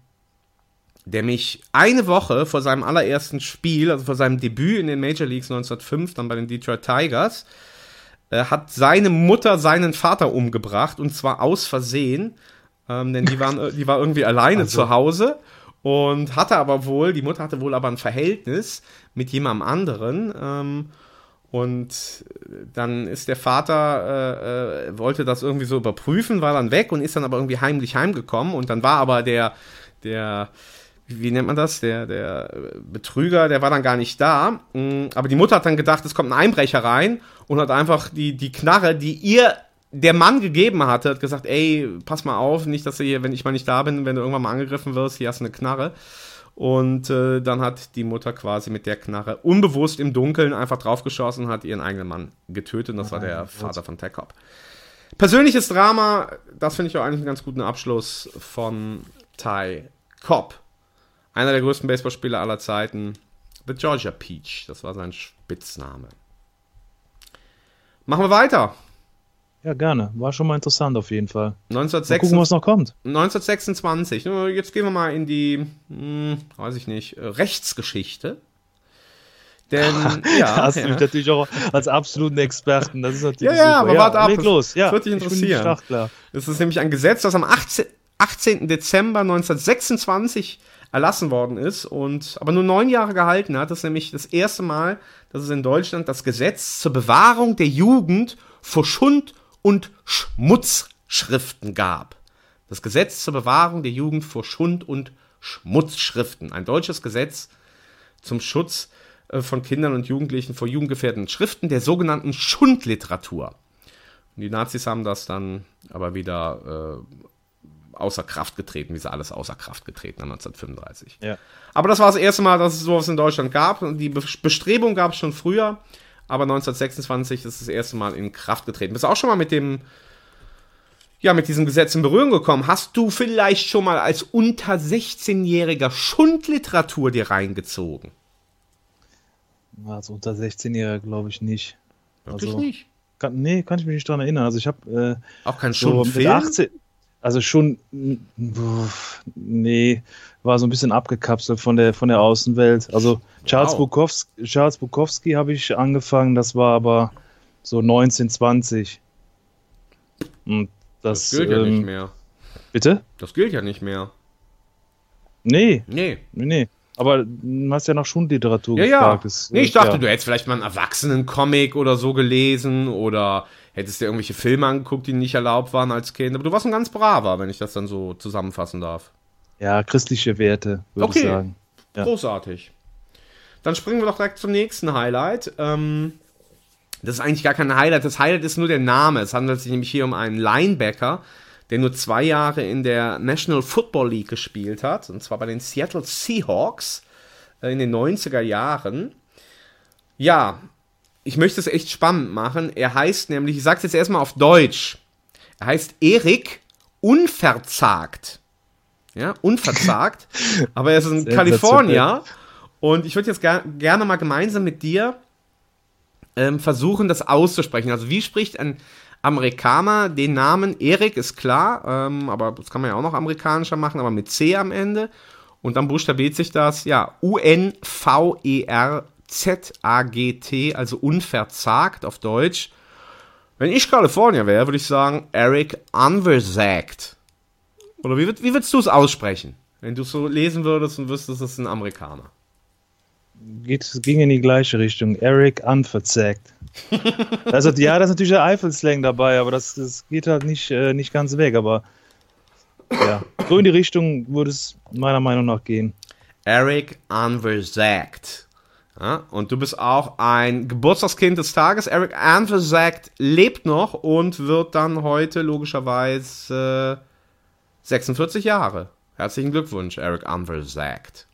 der mich eine Woche vor seinem allerersten Spiel, also vor seinem Debüt in den Major Leagues 1905, dann bei den Detroit Tigers, äh, hat seine Mutter seinen Vater umgebracht und zwar aus Versehen, ähm, denn die, waren, die war irgendwie alleine Also. zu Hause und hatte aber wohl, die Mutter hatte wohl aber ein Verhältnis mit jemandem anderen. Ähm, und dann ist der Vater, äh, äh, wollte das irgendwie so überprüfen, war dann weg und ist dann aber irgendwie heimlich heimgekommen. Und dann war aber der, der, wie nennt man das? Der, der Betrüger, der war dann gar nicht da. Mm, Aber die Mutter hat dann gedacht, es kommt ein Einbrecher rein und hat einfach die, die Knarre, die ihr der Mann gegeben hatte, hat gesagt, ey, pass mal auf, nicht, dass du hier, wenn ich mal nicht da bin, wenn du irgendwann mal angegriffen wirst, hier hast du eine Knarre. Und äh, dann hat die Mutter quasi mit der Knarre unbewusst im Dunkeln einfach draufgeschossen und hat ihren eigenen Mann getötet. Und das war der Vater von Tech Cop. Persönliches Drama, das finde ich auch eigentlich einen ganz guten Abschluss von Ty Cobb. Einer der größten Baseballspieler aller Zeiten. The Georgia Peach, das war sein Spitzname. Machen wir weiter. Ja, gerne. War schon mal interessant auf jeden Fall. Mal 1906 gucken, was noch kommt. 1926. Nur Jetzt gehen wir mal in die, hm, weiß ich nicht, äh, Rechtsgeschichte. Denn, ja, hast du ja. mich natürlich auch als absoluten Experten. Das ist natürlich Ja, ja, super. aber warte ab, leg das- los. Ja, das wird dich interessieren. Das ist nämlich ein Gesetz, das am 18. 18. Dezember 1926 erlassen worden ist und aber nur neun Jahre gehalten hat. Das ist nämlich das erste Mal, dass es in Deutschland das Gesetz zur Bewahrung der Jugend vor Schund- und Schmutzschriften gab. Das Gesetz zur Bewahrung der Jugend vor Schund- und Schmutzschriften. Ein deutsches Gesetz zum Schutz äh, von Kindern und Jugendlichen vor jugendgefährdenden Schriften der sogenannten Schundliteratur. Und die Nazis haben das dann aber wieder äh, außer Kraft getreten, wie sie alles außer Kraft getreten haben 1935. Ja. Aber das war das erste Mal, dass es sowas in Deutschland gab. Und die Be Bestrebung gab es schon früher, aber 1926 ist das erste Mal in Kraft getreten. Bist du auch schon mal mit dem, ja, mit diesem Gesetz in Berührung gekommen? Hast du vielleicht schon mal als unter 16-jähriger Schundliteratur dir reingezogen? Also unter 16-Jähriger glaube ich nicht. Wirklich also, nicht? Kann, nee, kann ich mich nicht dran erinnern. Also ich habe äh, Auch kein so mit Schundfilm? 18, also schon, nee, war so ein bisschen abgekapselt von der von der Außenwelt. Also Charles Wow. Bukowski, Charles Bukowski habe ich angefangen, das war aber so 1920. Und das, Das gilt ja ähm, nicht mehr. Bitte? Das gilt ja nicht mehr. Nee, Nee. nee, nee. Aber du hast ja nach Schundliteratur Ja, ja. gefragt. Das, Nee, ich äh, dachte, ja. du hättest vielleicht mal einen Erwachsenen-Comic oder so gelesen oder hättest dir irgendwelche Filme angeguckt, die nicht erlaubt waren als Kind. Aber du warst ein ganz braver, wenn ich das dann so zusammenfassen darf. Ja, christliche Werte, würde Okay. ich sagen. Ja. Großartig. Dann springen wir doch direkt zum nächsten Highlight. Ähm, das ist eigentlich gar kein Highlight. Das Highlight ist nur der Name. Es handelt sich nämlich hier um einen Linebacker, der nur zwei Jahre in der National Football League gespielt hat. Und zwar bei den Seattle Seahawks äh, in den 90er Jahren. Ja, ich möchte es echt spannend machen. Er heißt nämlich, ich sag's jetzt erstmal auf Deutsch. Er heißt Erik Unverzagt. Ja, unverzagt. aber er ist Sensationell. Kalifornier. Und ich würde jetzt ger gerne mal gemeinsam mit dir ähm, versuchen, das auszusprechen. Also, wie spricht ein Amerikaner den Namen Erik, ist klar, ähm, aber das kann man ja auch noch amerikanischer machen, aber mit C am Ende. Und dann buchstabiert sich das, ja, U-N-V-E-R-Z-A-G-T, also unverzagt auf Deutsch. Wenn ich Kalifornier wäre, würde ich sagen, Eric Unversagt. Oder wie, würd- wie würdest du es aussprechen? Wenn du es so lesen würdest und wüsstest, das ist ein Amerikaner. Geht, ging in die gleiche Richtung. Eric unverzagt. also, ja, da ist natürlich der Eifelslang dabei, aber das, das geht halt nicht, äh, nicht ganz weg. Aber ja, so in die Richtung würde es meiner Meinung nach gehen. Eric Unversagt. Ja, und du bist auch ein Geburtstagskind des Tages. Eric Anversagt lebt noch und wird dann heute logischerweise äh, 46 Jahre. Herzlichen Glückwunsch, Eric Anversagt.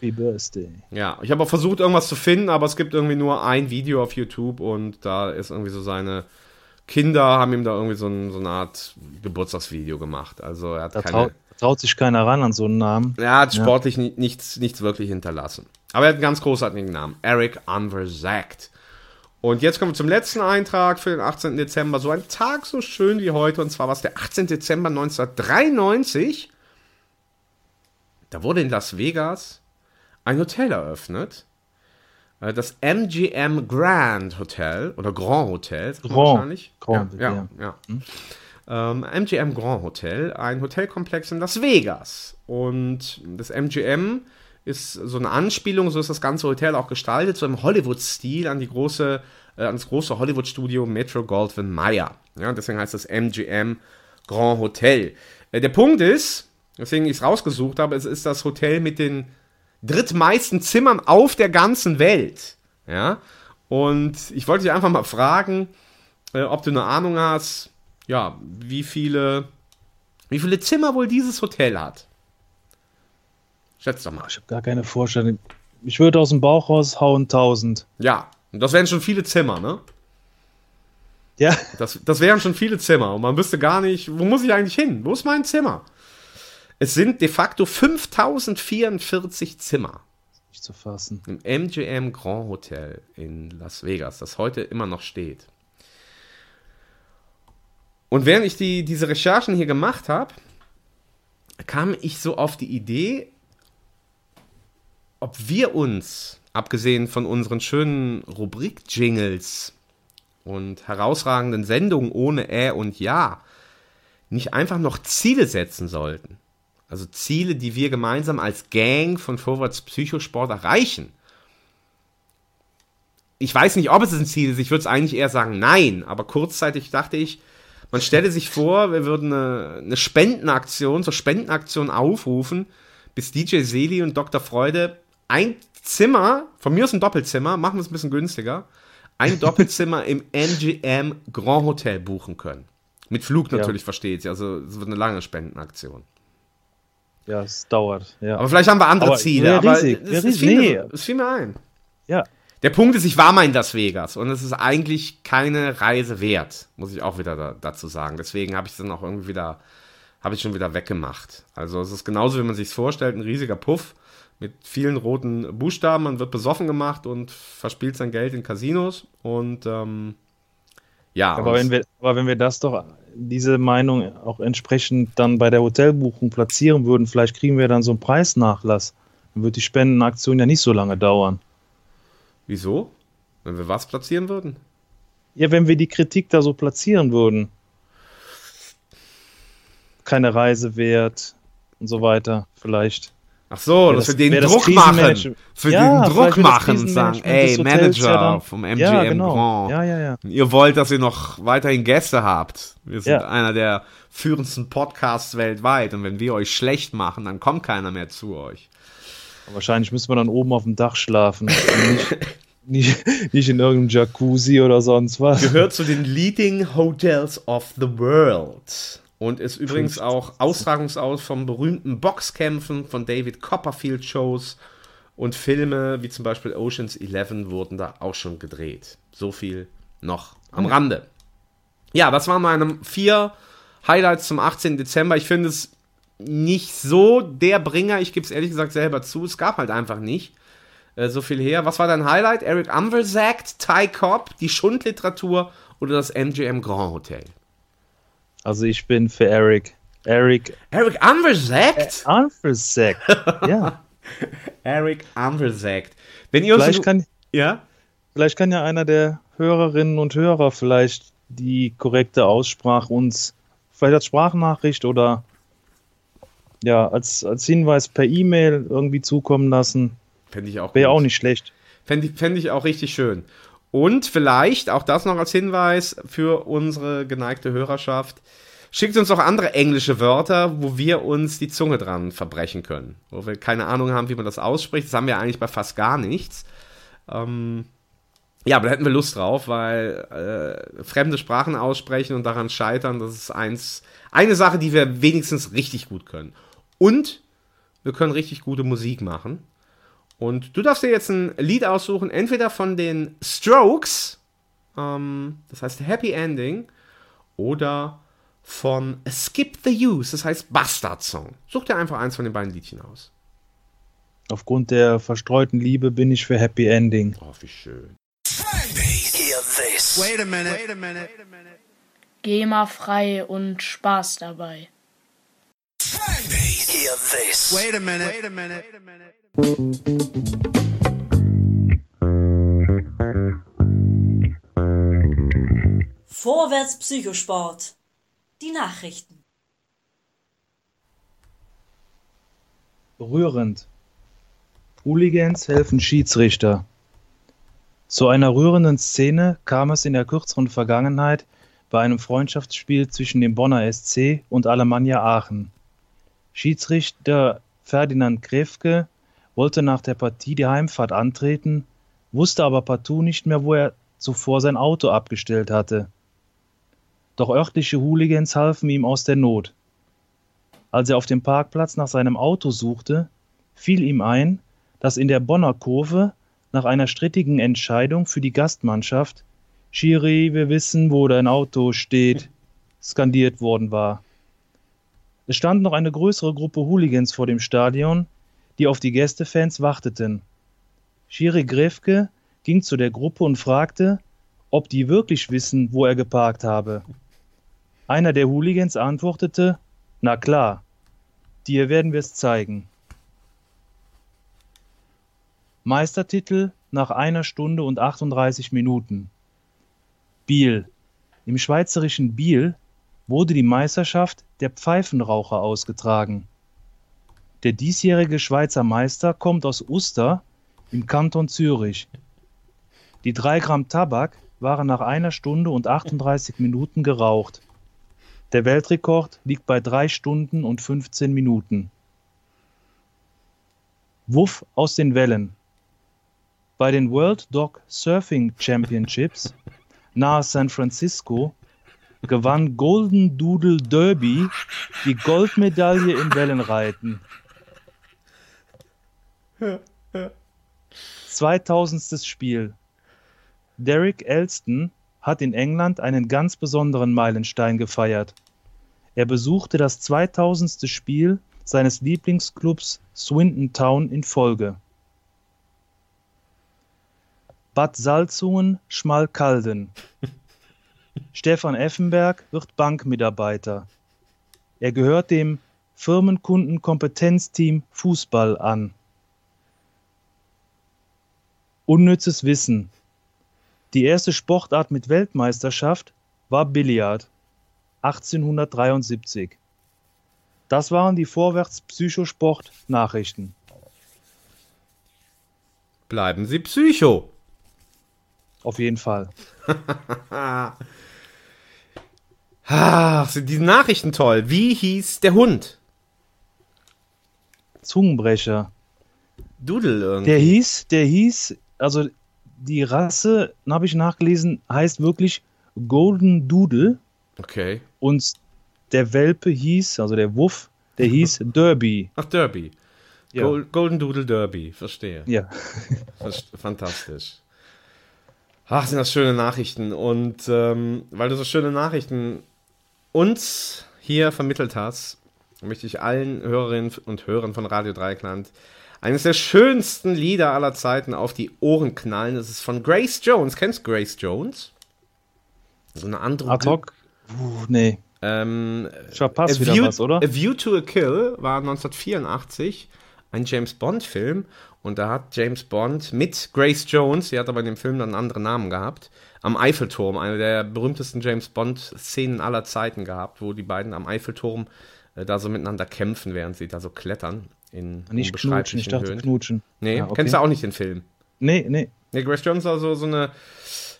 Happy Birthday. Ja, ich habe auch versucht, irgendwas zu finden, aber es gibt irgendwie nur ein Video auf YouTube und da ist irgendwie so seine Kinder haben ihm da irgendwie so, ein, so eine Art Geburtstagsvideo gemacht. Also er hat Da keine. traut, traut sich keiner ran an so einen Namen. Er hat Ja. sportlich ni- nichts, nichts wirklich hinterlassen. Aber er hat einen ganz großartigen Namen. Eric Unversagt. Und jetzt kommen wir zum letzten Eintrag für den 18. Dezember. So ein Tag so schön wie heute. Und zwar war es der 18. Dezember 1993. Da wurde in Las Vegas ein Hotel eröffnet. Äh, Das MGM Grand Hotel oder Grand Hotel. Grand. Wahrscheinlich. Grand, ja, ja. ja. ja. Ähm, MGM Grand Hotel, ein Hotelkomplex in Las Vegas. Und das MGM ist so eine Anspielung, so ist das ganze Hotel auch gestaltet, so im Hollywood-Stil an die große, äh, an das große Hollywood-Studio Metro Goldwyn Mayer. Ja, deswegen heißt das MGM Grand Hotel. Äh, der Punkt ist, deswegen ich es rausgesucht habe, es ist das Hotel mit den drittmeisten Zimmern auf der ganzen Welt. Ja, und ich wollte dich einfach mal fragen, äh, ob du eine Ahnung hast, ja, wie viele, wie viele Zimmer wohl dieses Hotel hat. Schätz doch mal. Ich habe gar keine Vorstellung. Ich würde aus dem Bauch raushauen 1000. Ja, und das wären schon viele Zimmer, ne? Ja, Das, das wären schon viele Zimmer. Und man wüsste gar nicht, wo muss ich eigentlich hin? Wo ist mein Zimmer? Es sind de facto 5044 Zimmer nicht zu fassen. im MGM Grand Hotel in Las Vegas, das heute immer noch steht. Und während ich die, diese Recherchen hier gemacht habe, kam ich so auf die Idee, ob wir uns, abgesehen von unseren schönen Rubrik-Jingles und herausragenden Sendungen ohne Ä und Ja, nicht einfach noch Ziele setzen sollten. Also Ziele, die wir gemeinsam als Gang von Vorwärts Psychosport erreichen. Ich weiß nicht, ob es ein Ziel ist. Ich würde es eigentlich eher sagen, nein. Aber kurzzeitig dachte ich, man stelle sich vor, wir würden eine, eine Spendenaktion, zur Spendenaktion aufrufen, bis DJ Seli und Dr. Freude ein Zimmer, von mir aus ein Doppelzimmer, machen wir es ein bisschen günstiger, ein Doppelzimmer im MGM Grand Hotel buchen können. Mit Flug Ja. natürlich, versteht ihr. Also es wird eine lange Spendenaktion. Ja, es dauert. Ja. Aber vielleicht haben wir andere Aber Ziele. aber riesig, es, es, fiel Nee. mir, es fiel mir ein. ja. Der Punkt ist, ich war mal in Las Vegas und es ist eigentlich keine Reise wert, muss ich auch wieder da, dazu sagen. Deswegen habe ich es dann auch irgendwie wieder, habe ich schon wieder weggemacht. Also es ist genauso, wie man sich vorstellt, ein riesiger Puff mit vielen roten Buchstaben. Man wird besoffen gemacht und verspielt sein Geld in Casinos und ähm, ja. Aber und wenn, wir, aber wenn wir das doch, diese Meinung auch entsprechend dann bei der Hotelbuchung platzieren würden, vielleicht kriegen wir dann so einen Preisnachlass. Dann wird die Spendenaktion ja nicht so lange dauern. wieso? Wenn wir was platzieren würden? Ja, wenn wir die Kritik da so platzieren würden. Keine Reise wert und so weiter, vielleicht. Ach so, dass das- wir den Druck machen. Für Ja, den Druck machen und sagen, ey, Manager ja vom MGM Ja, genau. Grand. Ja, ja, ja. Ihr wollt, dass ihr noch weiterhin Gäste habt. Wir sind einer der führendsten Podcasts weltweit. Und wenn wir euch schlecht machen, dann kommt keiner mehr zu euch. Wahrscheinlich müssen wir dann oben auf dem Dach schlafen. nicht, nicht, nicht in irgendeinem Jacuzzi oder sonst was. Gehört zu den Leading Hotels of the World. Und ist übrigens auch Austragungsaus von berühmten Boxkämpfen, von David Copperfield Shows und Filme wie zum Beispiel Oceans 11 wurden da auch schon gedreht. So viel noch am Rande. Ja, das waren meine vier Highlights zum 18. Dezember. Ich finde es nicht so der Bringer. Ich gebe es ehrlich gesagt selber zu. Es gab halt einfach nicht äh, so viel her. Was war dein Highlight? Eric Umversagt, Ty Cobb, die Schundliteratur oder das MGM Grand Hotel? Also ich bin für Eric. Eric Eric Umversagt? Unversagt. Ja. Eric Umversagt. Wenn ihr Vielleicht kann, ja? vielleicht kann ja einer der Hörerinnen und Hörer vielleicht die korrekte Aussprache uns vielleicht als Sprachnachricht oder ja, als, als Hinweis per E-Mail irgendwie zukommen lassen. Fände ich auch Wäre auch nicht schlecht. Fände ich, fänd ich auch richtig schön. Und vielleicht, auch das noch als Hinweis für unsere geneigte Hörerschaft, schickt uns auch andere englische Wörter, wo wir uns die Zunge dran verbrechen können. Wo wir keine Ahnung haben, wie man das ausspricht. Das haben wir eigentlich bei fast gar nichts. Ähm, ja, aber da hätten wir Lust drauf, weil äh, fremde Sprachen aussprechen und daran scheitern, das ist eins, eine Sache, die wir wenigstens richtig gut können. Und wir können richtig gute Musik machen. Und du darfst dir jetzt ein Lied aussuchen, entweder von den Strokes, ähm, das heißt Happy Ending, oder von Skip the Use, das heißt Bastard Song. Such dir einfach eins von den beiden Liedchen aus. Aufgrund der verstreuten Liebe bin ich für Happy Ending. Oh, wie schön. Wait a minute. Wait a minute. GEMA frei und Spaß dabei. Wait a minute. Wait a minute. Vorwärts Psychosport. Die Nachrichten. Rührend. Hooligans helfen Schiedsrichter. Zu einer rührenden Szene kam es in der kürzeren Vergangenheit bei einem Freundschaftsspiel zwischen dem Bonner SC und Alemannia Aachen. Schiedsrichter Ferdinand Grefke wollte nach der Partie die Heimfahrt antreten, wusste aber partout nicht mehr, wo er zuvor sein Auto abgestellt hatte. Doch örtliche Hooligans halfen ihm aus der Not. Als er auf dem Parkplatz nach seinem Auto suchte, fiel ihm ein, dass in der Bonner Kurve nach einer strittigen Entscheidung für die Gastmannschaft Schiri, wir wissen, wo dein Auto steht, skandiert worden war. Es stand noch eine größere Gruppe Hooligans vor dem Stadion, die auf die Gästefans warteten. Schiri Grefke ging zu der Gruppe und fragte, ob die wirklich wissen, wo er geparkt habe. Einer der Hooligans antwortete, na klar, dir werden wir es zeigen. Meistertitel nach einer Stunde und 38 Minuten. Biel. Im schweizerischen Biel wurde die Meisterschaft der Pfeifenraucher ausgetragen. Der diesjährige Schweizer Meister kommt aus Uster im Kanton Zürich. Die 3 Gramm Tabak waren nach einer Stunde und 38 Minuten geraucht. Der Weltrekord liegt bei 3 Stunden und 15 Minuten. Wuff aus den Wellen. Bei den World Dog Surfing Championships nahe San Francisco gewann Golden Doodle Derby die Goldmedaille im Wellenreiten. 2000. Spiel. Derek Elston hat in England einen ganz besonderen Meilenstein gefeiert. Er besuchte das 2000. Spiel seines Lieblingsclubs Swindon Town in Folge. Bad Salzungen, Schmalkalden. Stefan Effenberg wird Bankmitarbeiter. Er gehört dem Firmenkundenkompetenzteam Fußball an. Unnützes Wissen. Die erste Sportart mit Weltmeisterschaft war Billard 1873. Das waren die Vorwärts-Psychosport-Nachrichten. Bleiben Sie Psycho. Auf jeden Fall. Ach, sind diese Nachrichten toll. Wie hieß der Hund? Zungenbrecher. Doodle irgendwie. Der hieß, der hieß, also die Rasse, habe ich nachgelesen, heißt wirklich Golden Doodle. Okay. Und der Welpe hieß, also der Wuff, der hieß Derby. Ach, Derby. Ja. Gol Golden Doodle Derby, verstehe. Ja. Fantastisch. Ach, sind das schöne Nachrichten. Und ähm, weil du so schöne Nachrichten uns hier vermittelt hast, möchte ich allen Hörerinnen und Hörern von Radio Dreikland eines der schönsten Lieder aller Zeiten auf die Ohren knallen. Das ist von Grace Jones. Kennst du Grace Jones? So eine andere. Ad hoc? Puh, nee. Ähm, A wieder View, was, oder? A View to a Kill war 1984 ein James Bond-Film und da hat James Bond mit Grace Jones, sie hat aber in dem Film dann einen anderen Namen gehabt, am Eiffelturm, eine der berühmtesten James Bond-Szenen aller Zeiten gehabt, wo die beiden am Eiffelturm äh, da so miteinander kämpfen, während sie da so klettern in Nicht knutschen, ich dachte Höhen. knutschen. Nee, Ja, okay. kennst du auch nicht den Film? Nee, nee. Nee, Grace Jones war so, so eine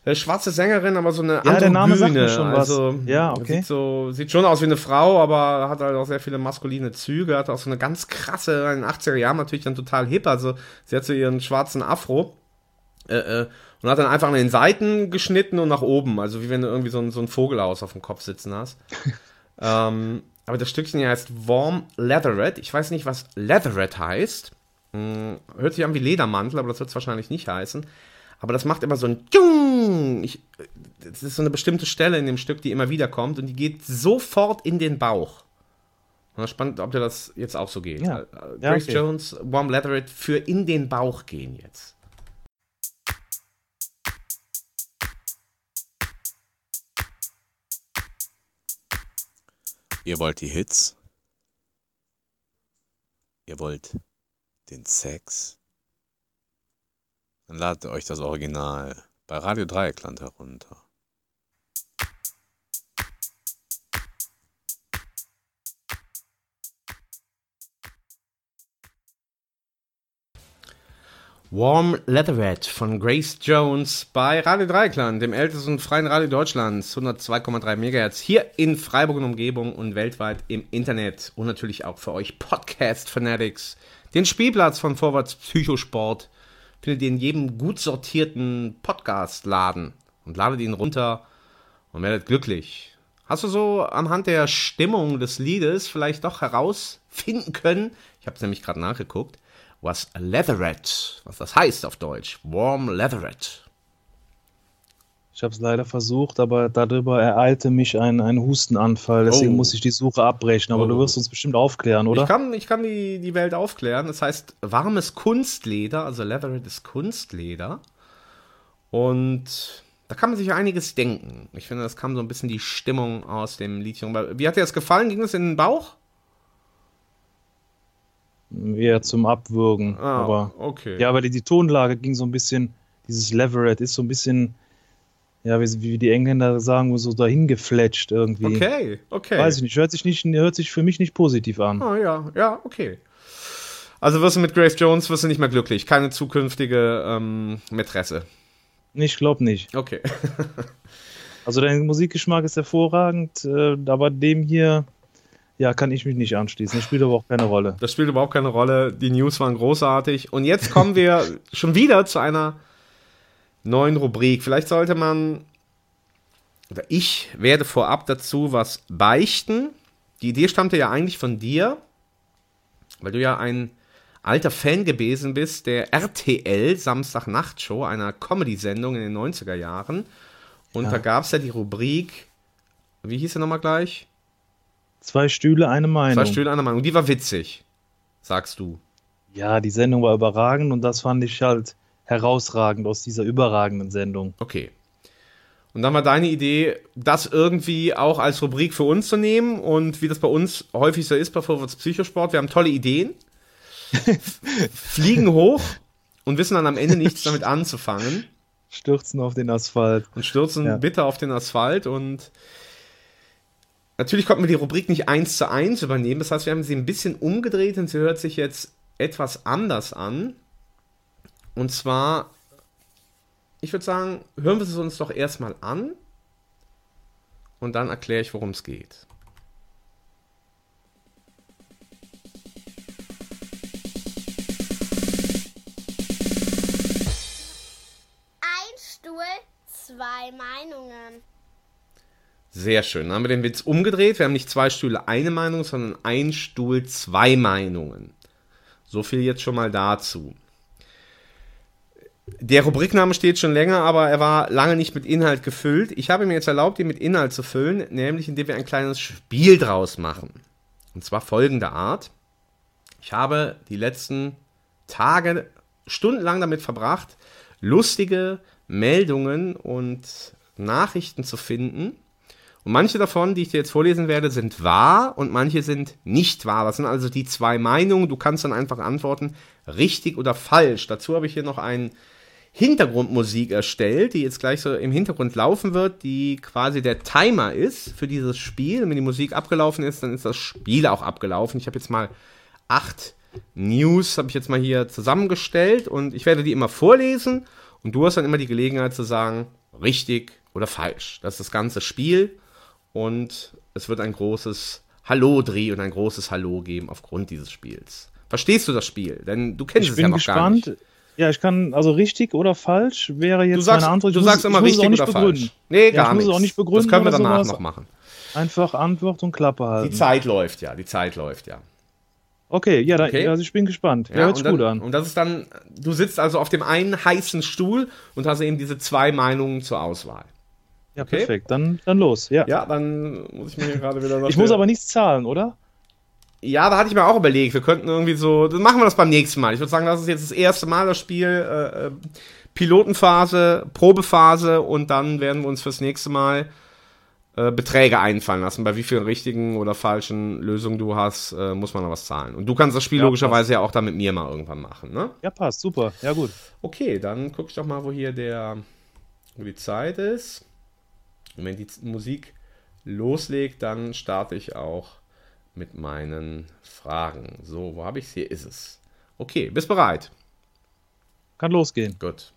äh, schwarze Sängerin, aber so eine Ja, der Name sagt mir schon was. also, Ja, okay. Sieht, so, sieht schon aus wie eine Frau, aber hat halt auch sehr viele maskuline Züge, hat auch so eine ganz krasse, in den 80er Jahren natürlich dann total hip, also sie hat so ihren schwarzen Afro Äh, äh, und hat dann einfach an den Seiten geschnitten und nach oben. Also wie wenn du irgendwie so ein, so ein Vogelhaus auf dem Kopf sitzen hast. ähm, aber das Stückchen hier heißt Warm Leatherette. Ich weiß nicht, was Leatherette heißt. Hm, hört sich an wie Ledermantel, aber das wird es wahrscheinlich nicht heißen. Aber das macht immer so ein Tschung. Ich, das ist so eine bestimmte Stelle in dem Stück, die immer wieder kommt und die geht sofort in den Bauch. Und spannend, ob dir das jetzt auch so geht. Ja. Äh, Ja, Grace okay. Jones, Warm Leatherette für in den Bauch gehen jetzt. Ihr wollt die Hits? Ihr wollt den Sex? Dann ladet euch das Original bei Radio Dreieckland herunter. Warm Leatherette von Grace Jones bei Radio Dreikland, dem ältesten freien Radio Deutschlands, 102,3 MHz, hier in Freiburg und Umgebung und weltweit im Internet und natürlich auch für euch Podcast Fanatics. Den Spielplatz von Vorwärts Psychosport findet ihr in jedem gut sortierten Podcast-Laden und ladet ihn runter und werdet glücklich. Hast du so anhand der Stimmung des Liedes vielleicht doch herausfinden können, ich habe es nämlich gerade nachgeguckt, was Leatherette, was das heißt auf Deutsch, Warm Leatherette. Ich habe es leider versucht, aber darüber ereilte mich ein, ein Hustenanfall. Deswegen Oh. muss ich die Suche abbrechen. Aber Oh. du wirst uns bestimmt aufklären, oder? Ich kann, ich kann die, die Welt aufklären. Das heißt warmes Kunstleder, also Leatherette ist Kunstleder. Und da kann man sich einiges denken. Ich finde, das kam so ein bisschen die Stimmung aus dem Liedchen. Wie hat dir das gefallen? Ging das in den Bauch? Eher zum Abwürgen. Ah, aber okay. Ja, aber die, die Tonlage ging so ein bisschen, dieses Leverett ist so ein bisschen, ja, wie, wie die Engländer sagen, so dahin gefletscht irgendwie. Okay, okay. Weiß ich nicht, hört sich nicht, hört sich für mich nicht positiv an. Ah, ja, ja, okay. Also wirst du mit Grace Jones wirst du nicht mehr glücklich. Keine zukünftige ähm, Mätresse. Ich glaube nicht. Okay. Also dein Musikgeschmack ist hervorragend, äh, aber dem hier, ja, kann ich mich nicht anschließen. Das spielt aber auch keine Rolle. Das spielt überhaupt keine Rolle. Die News waren großartig. Und jetzt kommen wir schon wieder zu einer neuen Rubrik. Vielleicht sollte man, oder ich werde vorab dazu was beichten. Die Idee stammte ja eigentlich von dir, weil du ja ein alter Fan gewesen bist der RTL Samstag-Nacht-Show, einer Comedy-Sendung in den 90er Jahren. Und Ja. da gab es ja die Rubrik, wie hieß sie nochmal gleich? Zwei Stühle, eine Meinung. Zwei Stühle, eine Meinung. Die war witzig, sagst du. Ja, die Sendung war überragend und das fand ich halt herausragend aus dieser überragenden Sendung. Okay. Und dann war deine Idee, das irgendwie auch als Rubrik für uns zu nehmen und wie das bei uns häufig so ist bei Vorwärts Psychosport, wir haben tolle Ideen, fliegen hoch und wissen dann am Ende nichts damit anzufangen Stürzen auf den Asphalt. und stürzen Ja. bitter auf den Asphalt und natürlich konnten wir die Rubrik nicht eins zu eins übernehmen, das heißt, wir haben sie ein bisschen umgedreht und sie hört sich jetzt etwas anders an. Und zwar, ich würde sagen, hören wir es uns doch erstmal an und dann erkläre ich, worum es geht. Ein Stuhl, zwei Meinungen. Sehr schön. Dann haben wir den Witz umgedreht. Wir haben nicht zwei Stühle eine Meinung, sondern ein Stuhl zwei Meinungen. So viel jetzt schon mal dazu. Der Rubrikname steht schon länger, aber er war lange nicht mit Inhalt gefüllt. Ich habe mir jetzt erlaubt, ihn mit Inhalt zu füllen, nämlich indem wir ein kleines Spiel draus machen. Und zwar folgender Art. Ich habe die letzten Tage stundenlang damit verbracht, lustige Meldungen und Nachrichten zu finden. Und manche davon, die ich dir jetzt vorlesen werde, sind wahr und manche sind nicht wahr. Das sind also die zwei Meinungen. Du kannst dann einfach antworten, richtig oder falsch. Dazu habe ich hier noch ein Hintergrundmusik erstellt, die jetzt gleich so im Hintergrund laufen wird, die quasi der Timer ist für dieses Spiel. Und wenn die Musik abgelaufen ist, dann ist das Spiel auch abgelaufen. Ich habe jetzt mal acht News, habe ich jetzt mal hier zusammengestellt und ich werde die immer vorlesen und du hast dann immer die Gelegenheit zu sagen, richtig oder falsch. Das ist das ganze Spiel und es wird ein großes Hallo-Dreh und ein großes Hallo geben aufgrund dieses Spiels. Verstehst du das Spiel? Denn du kennst Ich es ja noch gar gespannt. nicht. Ja, ich kann, also richtig oder falsch wäre jetzt sagst, meine Antwort. Du muss- sagst immer richtig oder begründen. falsch. Nee, Ja, gar ich muss es auch nicht begründen Das können wir danach sowas. noch machen. Einfach Antwort und Klappe halten. Die Zeit läuft ja, die Zeit läuft ja. Okay, ja, dann, Okay. also ich bin gespannt. Ja, Ja, hört sich gut an. Und das ist dann, du sitzt also auf dem einen heißen Stuhl und hast eben diese zwei Meinungen zur Auswahl. Ja, okay. perfekt. Dann, dann los. Ja. Ja, dann muss ich mir hier gerade wieder. Ich muss aber nichts zahlen, oder? Ja, da hatte ich mir auch überlegt, wir könnten irgendwie so, dann machen wir das beim nächsten Mal. Ich würde sagen, das ist jetzt das erste Mal das Spiel, äh, äh, Pilotenphase, Probephase und dann werden wir uns fürs nächste Mal äh, Beträge einfallen lassen. Bei wie vielen richtigen oder falschen Lösungen du hast, äh, muss man noch was zahlen. Und du kannst das Spiel Ja, logischerweise ja auch dann mit mir mal irgendwann machen, ne? Ja, passt, super. Ja, gut. Okay, dann guck ich doch mal, wo hier der, wo die Zeit ist. Und wenn die Musik loslegt, dann starte ich auch mit meinen Fragen. So, wo habe ich es? Hier ist es. Okay, bist bereit? Kann losgehen. Gut.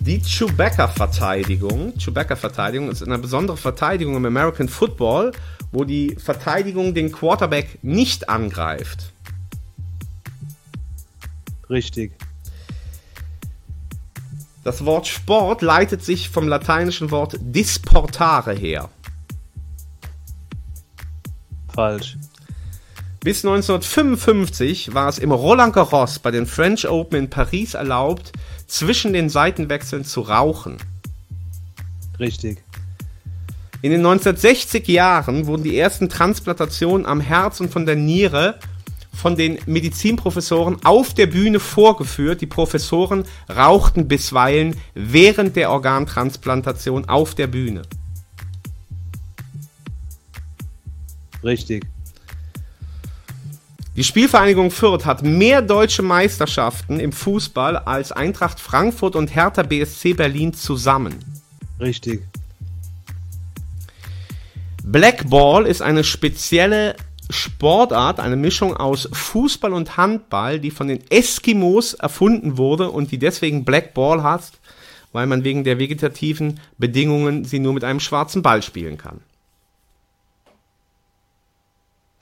Die Chewbacca-Verteidigung. Chewbacca-Verteidigung ist eine besondere Verteidigung im American Football, wo die Verteidigung den Quarterback nicht angreift. Richtig. Das Wort Sport leitet sich vom lateinischen Wort disportare her. Falsch. Bis 1955 war es im Roland Garros bei den French Open in Paris erlaubt, zwischen den Seitenwechseln zu rauchen. Richtig. In den 1960 Jahren wurden die ersten Transplantationen am Herz und von der Niere von den Medizinprofessoren auf der Bühne vorgeführt. Die Professoren rauchten bisweilen während der Organtransplantation auf der Bühne. Richtig. Die Spielvereinigung Fürth hat mehr deutsche Meisterschaften im Fußball als Eintracht Frankfurt und Hertha BSC Berlin zusammen. Richtig. Blackball ist eine spezielle Sportart, eine Mischung aus Fußball und Handball, die von den Eskimos erfunden wurde und die deswegen Blackball heißt, weil man wegen der vegetativen Bedingungen sie nur mit einem schwarzen Ball spielen kann.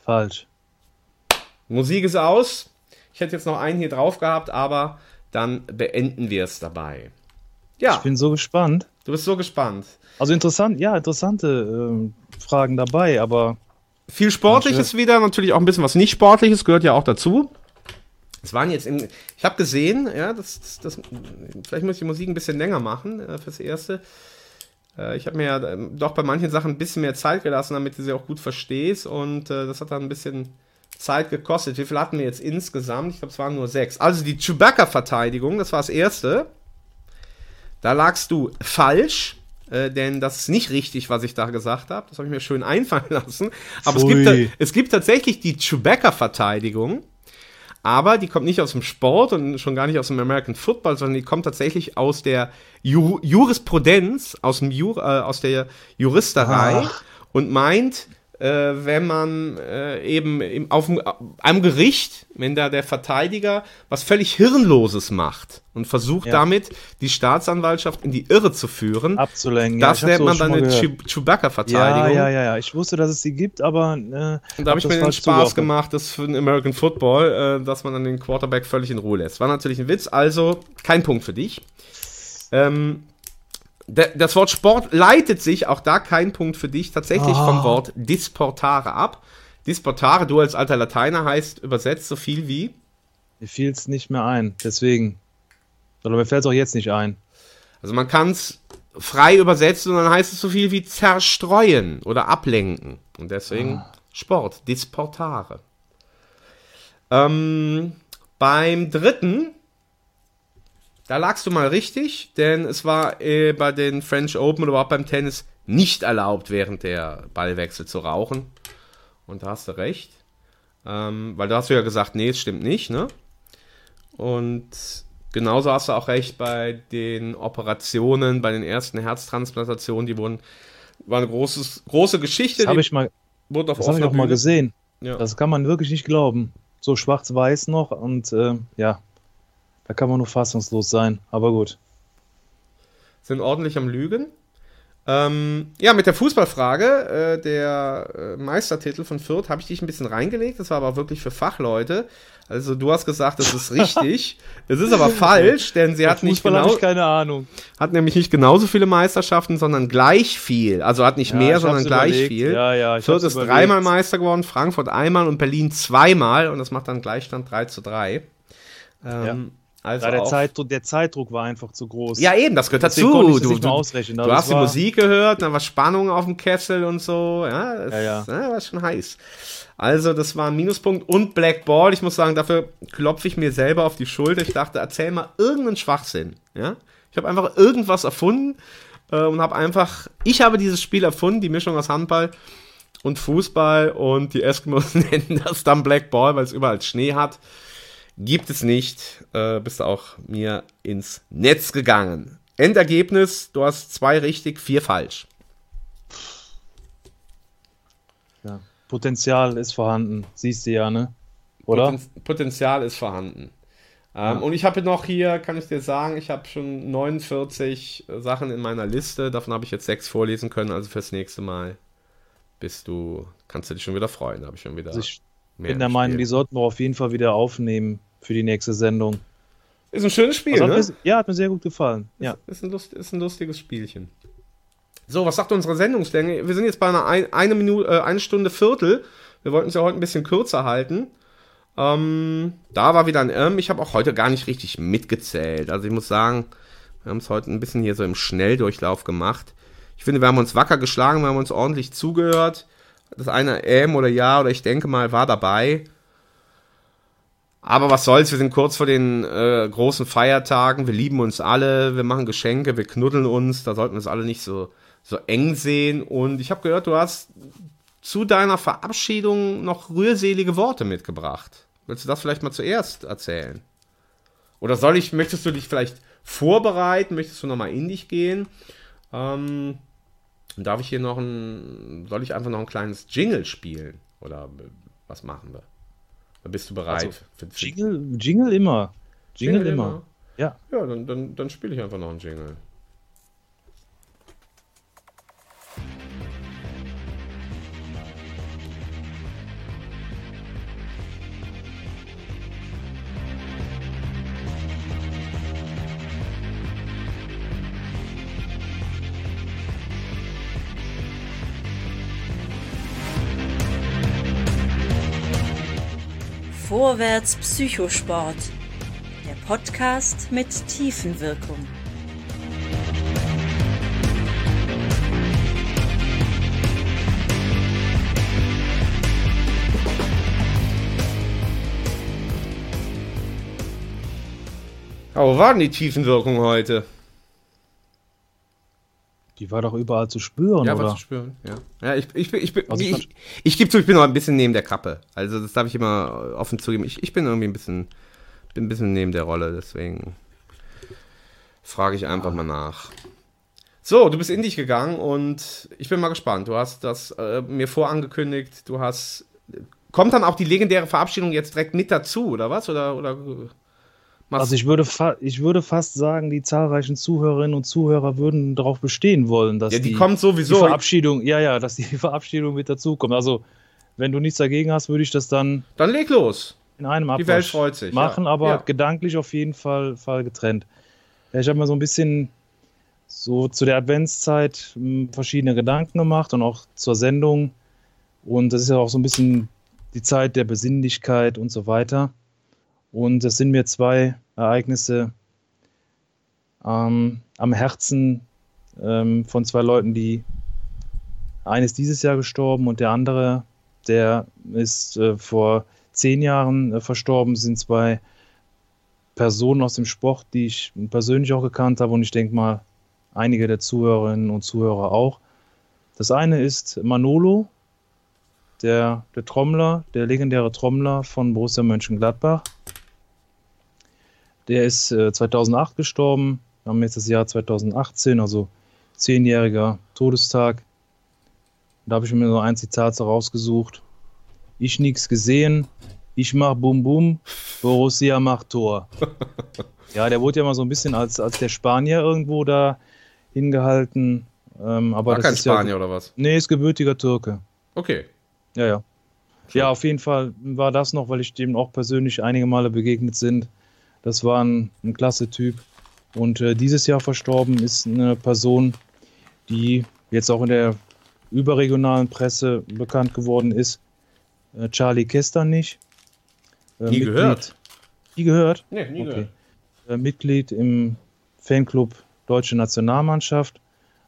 Falsch. Musik ist aus. Ich hätte jetzt noch einen hier drauf gehabt, aber dann beenden wir es dabei. Ja. Ich bin so gespannt. Du bist so gespannt. Also interessant, ja, interessante ähm, Fragen dabei, aber. Viel Sportliches wieder, natürlich auch ein bisschen was nicht Sportliches, gehört ja auch dazu. Es waren jetzt in, ich habe gesehen, ja, das, das, das, vielleicht muss ich die Musik ein bisschen länger machen äh, fürs Erste. Äh, ich habe mir ja ähm, doch bei manchen Sachen ein bisschen mehr Zeit gelassen, damit du sie auch gut verstehst und äh, das hat dann ein bisschen Zeit gekostet. Wie viel hatten wir jetzt insgesamt? Ich glaube, es waren nur sechs. Also die Chewbacca-Verteidigung, das war das Erste. Da lagst du falsch, äh, denn das ist nicht richtig, was ich da gesagt habe. Das habe ich mir schön einfallen lassen. Aber es gibt, es gibt tatsächlich die Chewbacca-Verteidigung. Aber die kommt nicht aus dem Sport und schon gar nicht aus dem American Football, sondern die kommt tatsächlich aus der Ju Jurisprudenz, aus, dem Jur äh, aus der Juristerei Ach. und meint, wenn man äh, eben im, auf am Gericht, wenn da der Verteidiger was völlig Hirnloses macht und versucht Ja. damit die Staatsanwaltschaft in die Irre zu führen, Abzulenken. ja, das hab's nennt man dann eine Chewbacca-Verteidigung. Ja, ja, ja, ja. Ich wusste, dass es sie gibt, aber. Äh, Und da habe hab ich mir den Spaß zugeordnet. gemacht, das für den American Football, äh, dass man dann den Quarterback völlig in Ruhe lässt. War natürlich ein Witz, also kein Punkt für dich. Ähm, das Wort Sport leitet sich, auch da kein Punkt für dich, tatsächlich Ah. vom Wort disportare ab. Disportare, du als alter Lateiner heißt übersetzt so viel wie Mir fiel es nicht mehr ein, deswegen. Oder mir fällt es auch jetzt nicht ein. Also man kann es frei übersetzen und dann heißt es so viel wie zerstreuen oder ablenken. Und deswegen Sport, disportare. Ähm, beim dritten, da lagst du mal richtig, denn es war äh, bei den French Open oder überhaupt beim Tennis nicht erlaubt, während der Ballwechsel zu rauchen. Und da hast du recht. Ähm, weil da hast du ja gesagt, nee, es stimmt nicht, ne? Und genauso hast du auch recht bei den Operationen, bei den ersten Herztransplantationen, die wurden, war eine großes, große Geschichte. Das habe ich mal, auf das habe ich auch mal gesehen. Ja. Das kann man wirklich nicht glauben. So schwarz-weiß noch und äh, ja, da kann man nur fassungslos sein. Aber gut. sind ordentlich am Lügen. Ähm, ja, mit der Fußballfrage, äh, der äh, Meistertitel von Fürth, habe ich dich ein bisschen reingelegt. Das war aber wirklich für Fachleute. Also du hast gesagt, das ist richtig. Es ist aber falsch, denn sie hat nicht Fußball genau, ich keine Ahnung. hat nämlich nicht genauso viele Meisterschaften, sondern gleich viel. Also hat nicht Ja, mehr, sondern gleich überlegt. viel. Ja, ja, Fürth ist überlegt. dreimal Meister geworden, Frankfurt einmal und Berlin zweimal und das macht dann Gleichstand 3 zu 3. Ähm, Also ja, der, Zeitdruck, der Zeitdruck war einfach zu groß. Ja, eben, das gehört Deswegen dazu. Du, du, ausrechnen. du Also hast die Musik gehört, dann war Spannung auf dem Kessel und so. Ja, das Ja, ja. ja, war schon heiß. Also, das war ein Minuspunkt und Black Ball. Ich muss sagen, dafür klopfe ich mir selber auf die Schulter. Ich dachte, erzähl mal irgendeinen Schwachsinn. Ja? Ich habe einfach irgendwas erfunden äh, und habe einfach, ich habe dieses Spiel erfunden, die Mischung aus Handball und Fußball und die Eskimos nennen das dann Black Ball, weil es überall Schnee hat. Gibt es nicht. Äh, bist auch mir ins Netz gegangen. Endergebnis, du hast zwei richtig, vier falsch. Ja. Potenzial ist vorhanden, siehst du ja, ne? Oder? Poten Potenzial ist vorhanden. Ähm, Und ich habe noch hier, kann ich dir sagen, ich habe schon 49 Sachen in meiner Liste. Davon habe ich jetzt sechs vorlesen können. Also fürs nächste Mal bist du, kannst du dich schon wieder freuen. Habe ich schon wieder. Also ich mehr bin der Meinung, Spiel. die sollten wir auf jeden Fall wieder aufnehmen für die nächste Sendung. Ist ein schönes Spiel, Also ne? mir, ja, hat mir sehr gut gefallen. Ja. Ist ein, Lust, ist ein lustiges Spielchen. So, was sagt unsere Sendungslänge? Wir sind jetzt bei einer ein, eine Minute, äh, eine Stunde Viertel. Wir wollten es ja heute ein bisschen kürzer halten. Ähm, da war wieder ein Irm. Ich habe auch heute gar nicht richtig mitgezählt. Also ich muss sagen, wir haben es heute ein bisschen hier so im Schnelldurchlauf gemacht. Ich finde, wir haben uns wacker geschlagen, wir haben uns ordentlich zugehört. Das eine M oder Ja oder ich denke mal war dabei. Aber was soll's, wir sind kurz vor den äh, großen Feiertagen, wir lieben uns alle, wir machen Geschenke, wir knuddeln uns, da sollten wir es alle nicht so, so eng sehen. Und ich habe gehört, du hast zu deiner Verabschiedung noch rührselige Worte mitgebracht. Willst du das vielleicht mal zuerst erzählen? Oder soll ich, möchtest du dich vielleicht vorbereiten? Möchtest du nochmal in dich gehen? Ähm, darf ich hier noch ein, soll ich einfach noch ein kleines Jingle spielen? Oder was machen wir? Bist du bereit? Also, für, für Jingle, Jingle immer. Jingle, Jingle immer. immer. Ja. Ja, dann, dann, dann spiele ich einfach noch einen Jingle. Vorwärts Psychosport. Der Podcast mit Tiefenwirkung. Aber wo war denn die Tiefenwirkung heute? War doch überall zu spüren, Ja, oder? war zu spüren. Ja, ja ich, ich, ich, ich, Also ich ich, ich, gebe zu, ich bin noch ein bisschen neben der Kappe. Also das darf ich immer offen zugeben. Ich, ich bin irgendwie ein bisschen, bin ein bisschen neben der Rolle, deswegen frage ich einfach mal nach. So, du bist in dich gegangen und ich bin mal gespannt. Du hast das äh, mir vorangekündigt. Du hast. Kommt dann auch die legendäre Verabschiedung jetzt direkt mit dazu, oder was? Oder, oder Also ich würde, ich würde fast sagen, die zahlreichen Zuhörerinnen und Zuhörer würden darauf bestehen wollen, dass Ja, die kommt sowieso. die Verabschiedung, ja, ja, dass die Verabschiedung mit dazukommt. Also wenn du nichts dagegen hast, würde ich das dann Dann leg los. in einem Abwasch Die Welt freut sich, machen, ja. aber Ja. gedanklich auf jeden Fall, Fall getrennt. Ich habe mir so ein bisschen so zu der Adventszeit mh, verschiedene Gedanken gemacht und auch zur Sendung. Und das ist ja auch so ein bisschen die Zeit der Besinnlichkeit und so weiter. Und es sind mir zwei Ereignisse ähm, am Herzen ähm, von zwei Leuten, die eine ist dieses Jahr gestorben und der andere, der ist äh, vor zehn Jahren äh, verstorben, sind zwei Personen aus dem Sport, die ich persönlich auch gekannt habe und ich denke mal, einige der Zuhörerinnen und Zuhörer auch. Das eine ist Manolo, der, der Trommler, der legendäre Trommler von Borussia Mönchengladbach. Der ist äh, 2008 gestorben. Wir haben jetzt das Jahr 2018, also zehnjähriger Todestag. Da habe ich mir so ein Zitat so rausgesucht. Ich nix gesehen, ich mach Bum Bum, Borussia macht Tor. Ja, der wurde ja mal so ein bisschen als, als der Spanier irgendwo da hingehalten. Ähm, aber War das kein ist Spanier ja, oder was? Nee, ist gebürtiger Türke. Okay. Ja, ja. Ja, auf jeden Fall war das noch, weil ich dem auch persönlich einige Male begegnet sind. Das war ein, ein klasse Typ. Und äh, dieses Jahr verstorben ist eine Person, die jetzt auch in der überregionalen Presse bekannt geworden ist. Äh, Charlie Kestanich. Äh, Nie gehört. Nie gehört? Nee, nie gehört. Äh, Mitglied im Fanclub Deutsche Nationalmannschaft.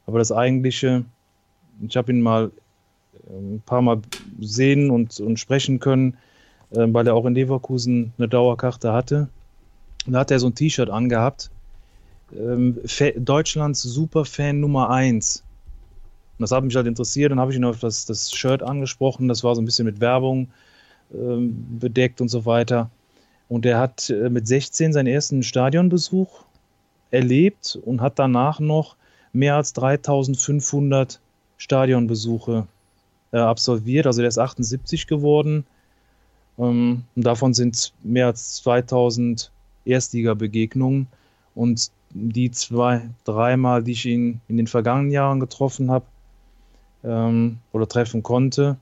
Aber das eigentliche, ich habe ihn mal äh, ein paar Mal sehen und, und sprechen können, äh, weil er auch in Leverkusen eine Dauerkarte hatte. Da hat er so ein T-Shirt angehabt. Ähm, Deutschlands Superfan Nummer 1. Und das hat mich halt interessiert. Dann habe ich ihn auf das, das Shirt angesprochen. Das war so ein bisschen mit Werbung ähm, bedeckt und so weiter. Und er hat äh, mit 16 seinen ersten Stadionbesuch erlebt und hat danach noch mehr als 3500 Stadionbesuche äh, absolviert. Also der ist 78 geworden. Ähm, und davon sind mehr als 2000 Erstliga-Begegnungen. Und die zwei, dreimal, die ich ihn in den vergangenen Jahren getroffen habe ähm, oder treffen konnte,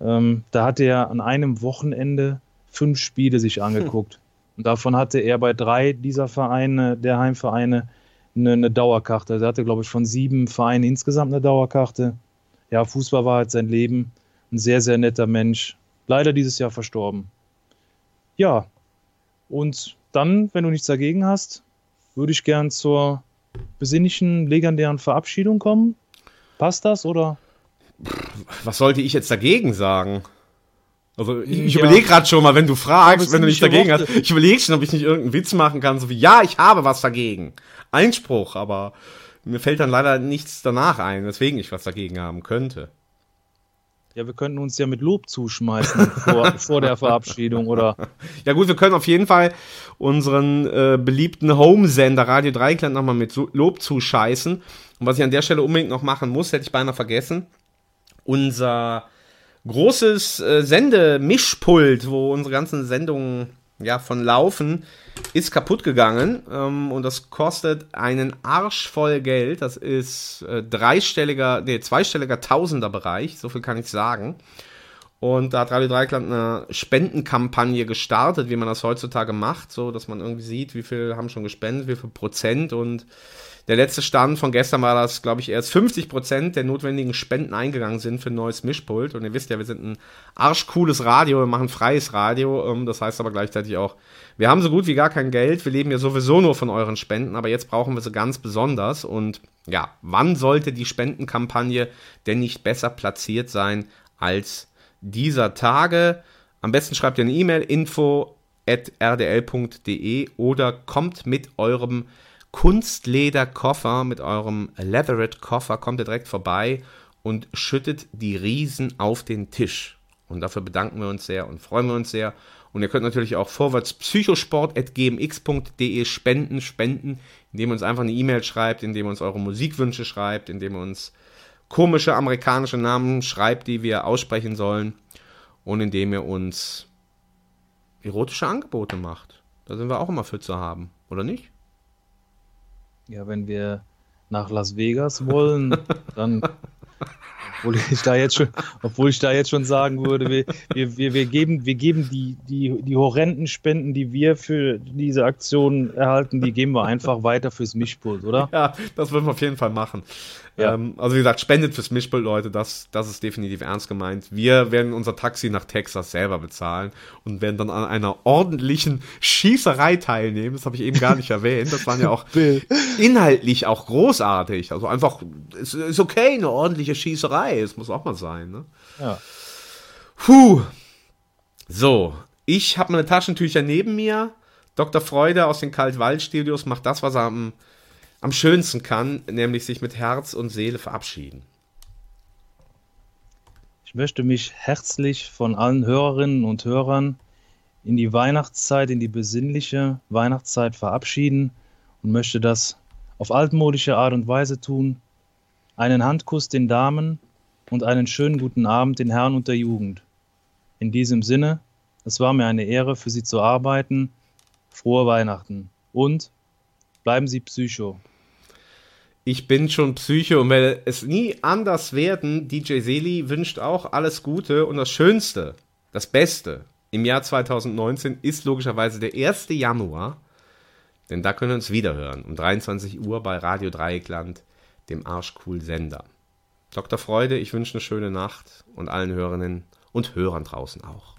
ähm, da hat er an einem Wochenende fünf Spiele sich angeguckt. Und davon hatte er bei drei dieser Vereine, der Heimvereine, eine, eine Dauerkarte. Also er hatte, glaube ich, von sieben Vereinen insgesamt eine Dauerkarte. Ja, Fußball war halt sein Leben. Ein sehr, sehr netter Mensch. Leider dieses Jahr verstorben. Ja, und dann, wenn du nichts dagegen hast, würde ich gern zur besinnlichen, legendären Verabschiedung kommen. Passt das oder? Was sollte ich jetzt dagegen sagen? Also ich, ich Ja. überlege gerade schon mal, wenn du fragst, wenn du nichts dagegen Worte. hast, ich überlege schon, ob ich nicht irgendeinen Witz machen kann, so wie, ja, ich habe was dagegen. Einspruch, aber mir fällt dann leider nichts danach ein, weswegen ich was dagegen haben könnte. Ja, wir könnten uns ja mit Lob zuschmeißen vor, vor der Verabschiedung, oder? Ja gut, wir können auf jeden Fall unseren äh, beliebten Home-Sender Radio Dreikland nochmal mit Lob zuscheißen. Und was ich an der Stelle unbedingt noch machen muss, hätte ich beinahe vergessen, unser großes äh, Sendemischpult, wo unsere ganzen Sendungen ja von laufen, ist kaputt gegangen ähm, und das kostet einen Arsch voll Geld. Das ist äh, dreistelliger, nee, zweistelliger Tausenderbereich, so viel kann ich sagen. Und da hat Radio Dreikland eine Spendenkampagne gestartet, wie man das heutzutage macht, so dass man irgendwie sieht, wie viel haben schon gespendet, wie viel Prozent. Und der letzte Stand von gestern war, dass, glaube ich, erst 50 Prozent der notwendigen Spenden eingegangen sind für ein neues Mischpult. Und ihr wisst ja, wir sind ein arschcooles Radio, wir machen freies Radio. ähm, Das heißt aber gleichzeitig auch, wir haben so gut wie gar kein Geld. Wir leben ja sowieso nur von euren Spenden, aber jetzt brauchen wir sie ganz besonders. Und ja, wann sollte die Spendenkampagne denn nicht besser platziert sein als dieser Tage. Am besten schreibt ihr eine E-Mail info at rdl.de oder kommt mit eurem Kunstlederkoffer, mit eurem Leverett-Koffer, kommt ihr direkt vorbei und schüttet die Riesen auf den Tisch. Und dafür bedanken wir uns sehr und freuen wir uns sehr. Und ihr könnt natürlich auch vorwärts psychosport.gmx.de spenden, spenden, indem ihr uns einfach eine E-Mail schreibt, indem ihr uns eure Musikwünsche schreibt, indem ihr uns komische amerikanische Namen schreibt, die wir aussprechen sollen und indem ihr uns erotische Angebote macht. Da sind wir auch immer für zu haben, oder nicht? Ja, wenn wir nach Las Vegas wollen, dann, obwohl ich da jetzt schon, obwohl ich da jetzt schon sagen würde, wir, wir, wir, geben, wir geben die, die, die horrenden Spenden, die wir für diese Aktion erhalten, die geben wir einfach weiter fürs Mischpult, oder? Ja, das würden wir auf jeden Fall machen. Ähm, also wie gesagt, spendet fürs Mischpult, Leute, das, das ist definitiv ernst gemeint. Wir werden unser Taxi nach Texas selber bezahlen und werden dann an einer ordentlichen Schießerei teilnehmen. Das habe ich eben gar nicht erwähnt. Das waren ja auch inhaltlich auch großartig. Also einfach, es ist okay, eine ordentliche Schießerei. Es muss auch mal sein. Ne? Ja. Puh. So, ich habe meine Taschentücher neben mir. Dr. Freude aus den Kaltwald-Studios macht das, was er am, am schönsten kann, nämlich sich mit Herz und Seele verabschieden. Ich möchte mich herzlich von allen Hörerinnen und Hörern in die Weihnachtszeit, in die besinnliche Weihnachtszeit verabschieden und möchte das auf altmodische Art und Weise tun. Einen Handkuss den Damen und einen schönen guten Abend den Herren und der Jugend. In diesem Sinne, es war mir eine Ehre, für Sie zu arbeiten. Frohe Weihnachten und bleiben Sie Psycho. Ich bin schon Psycho und will es nie anders werden. DJ Seli wünscht auch alles Gute und das Schönste, das Beste im Jahr 2019 ist logischerweise der 1. Januar. Denn da können wir uns wiederhören. Um 23 Uhr bei Radio Dreieckland, dem Arschcool-Sender. Dr. Freude, ich wünsche eine schöne Nacht und allen Hörerinnen und Hörern draußen auch.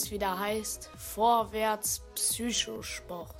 Es wieder heißt Vorwärts Psychosport.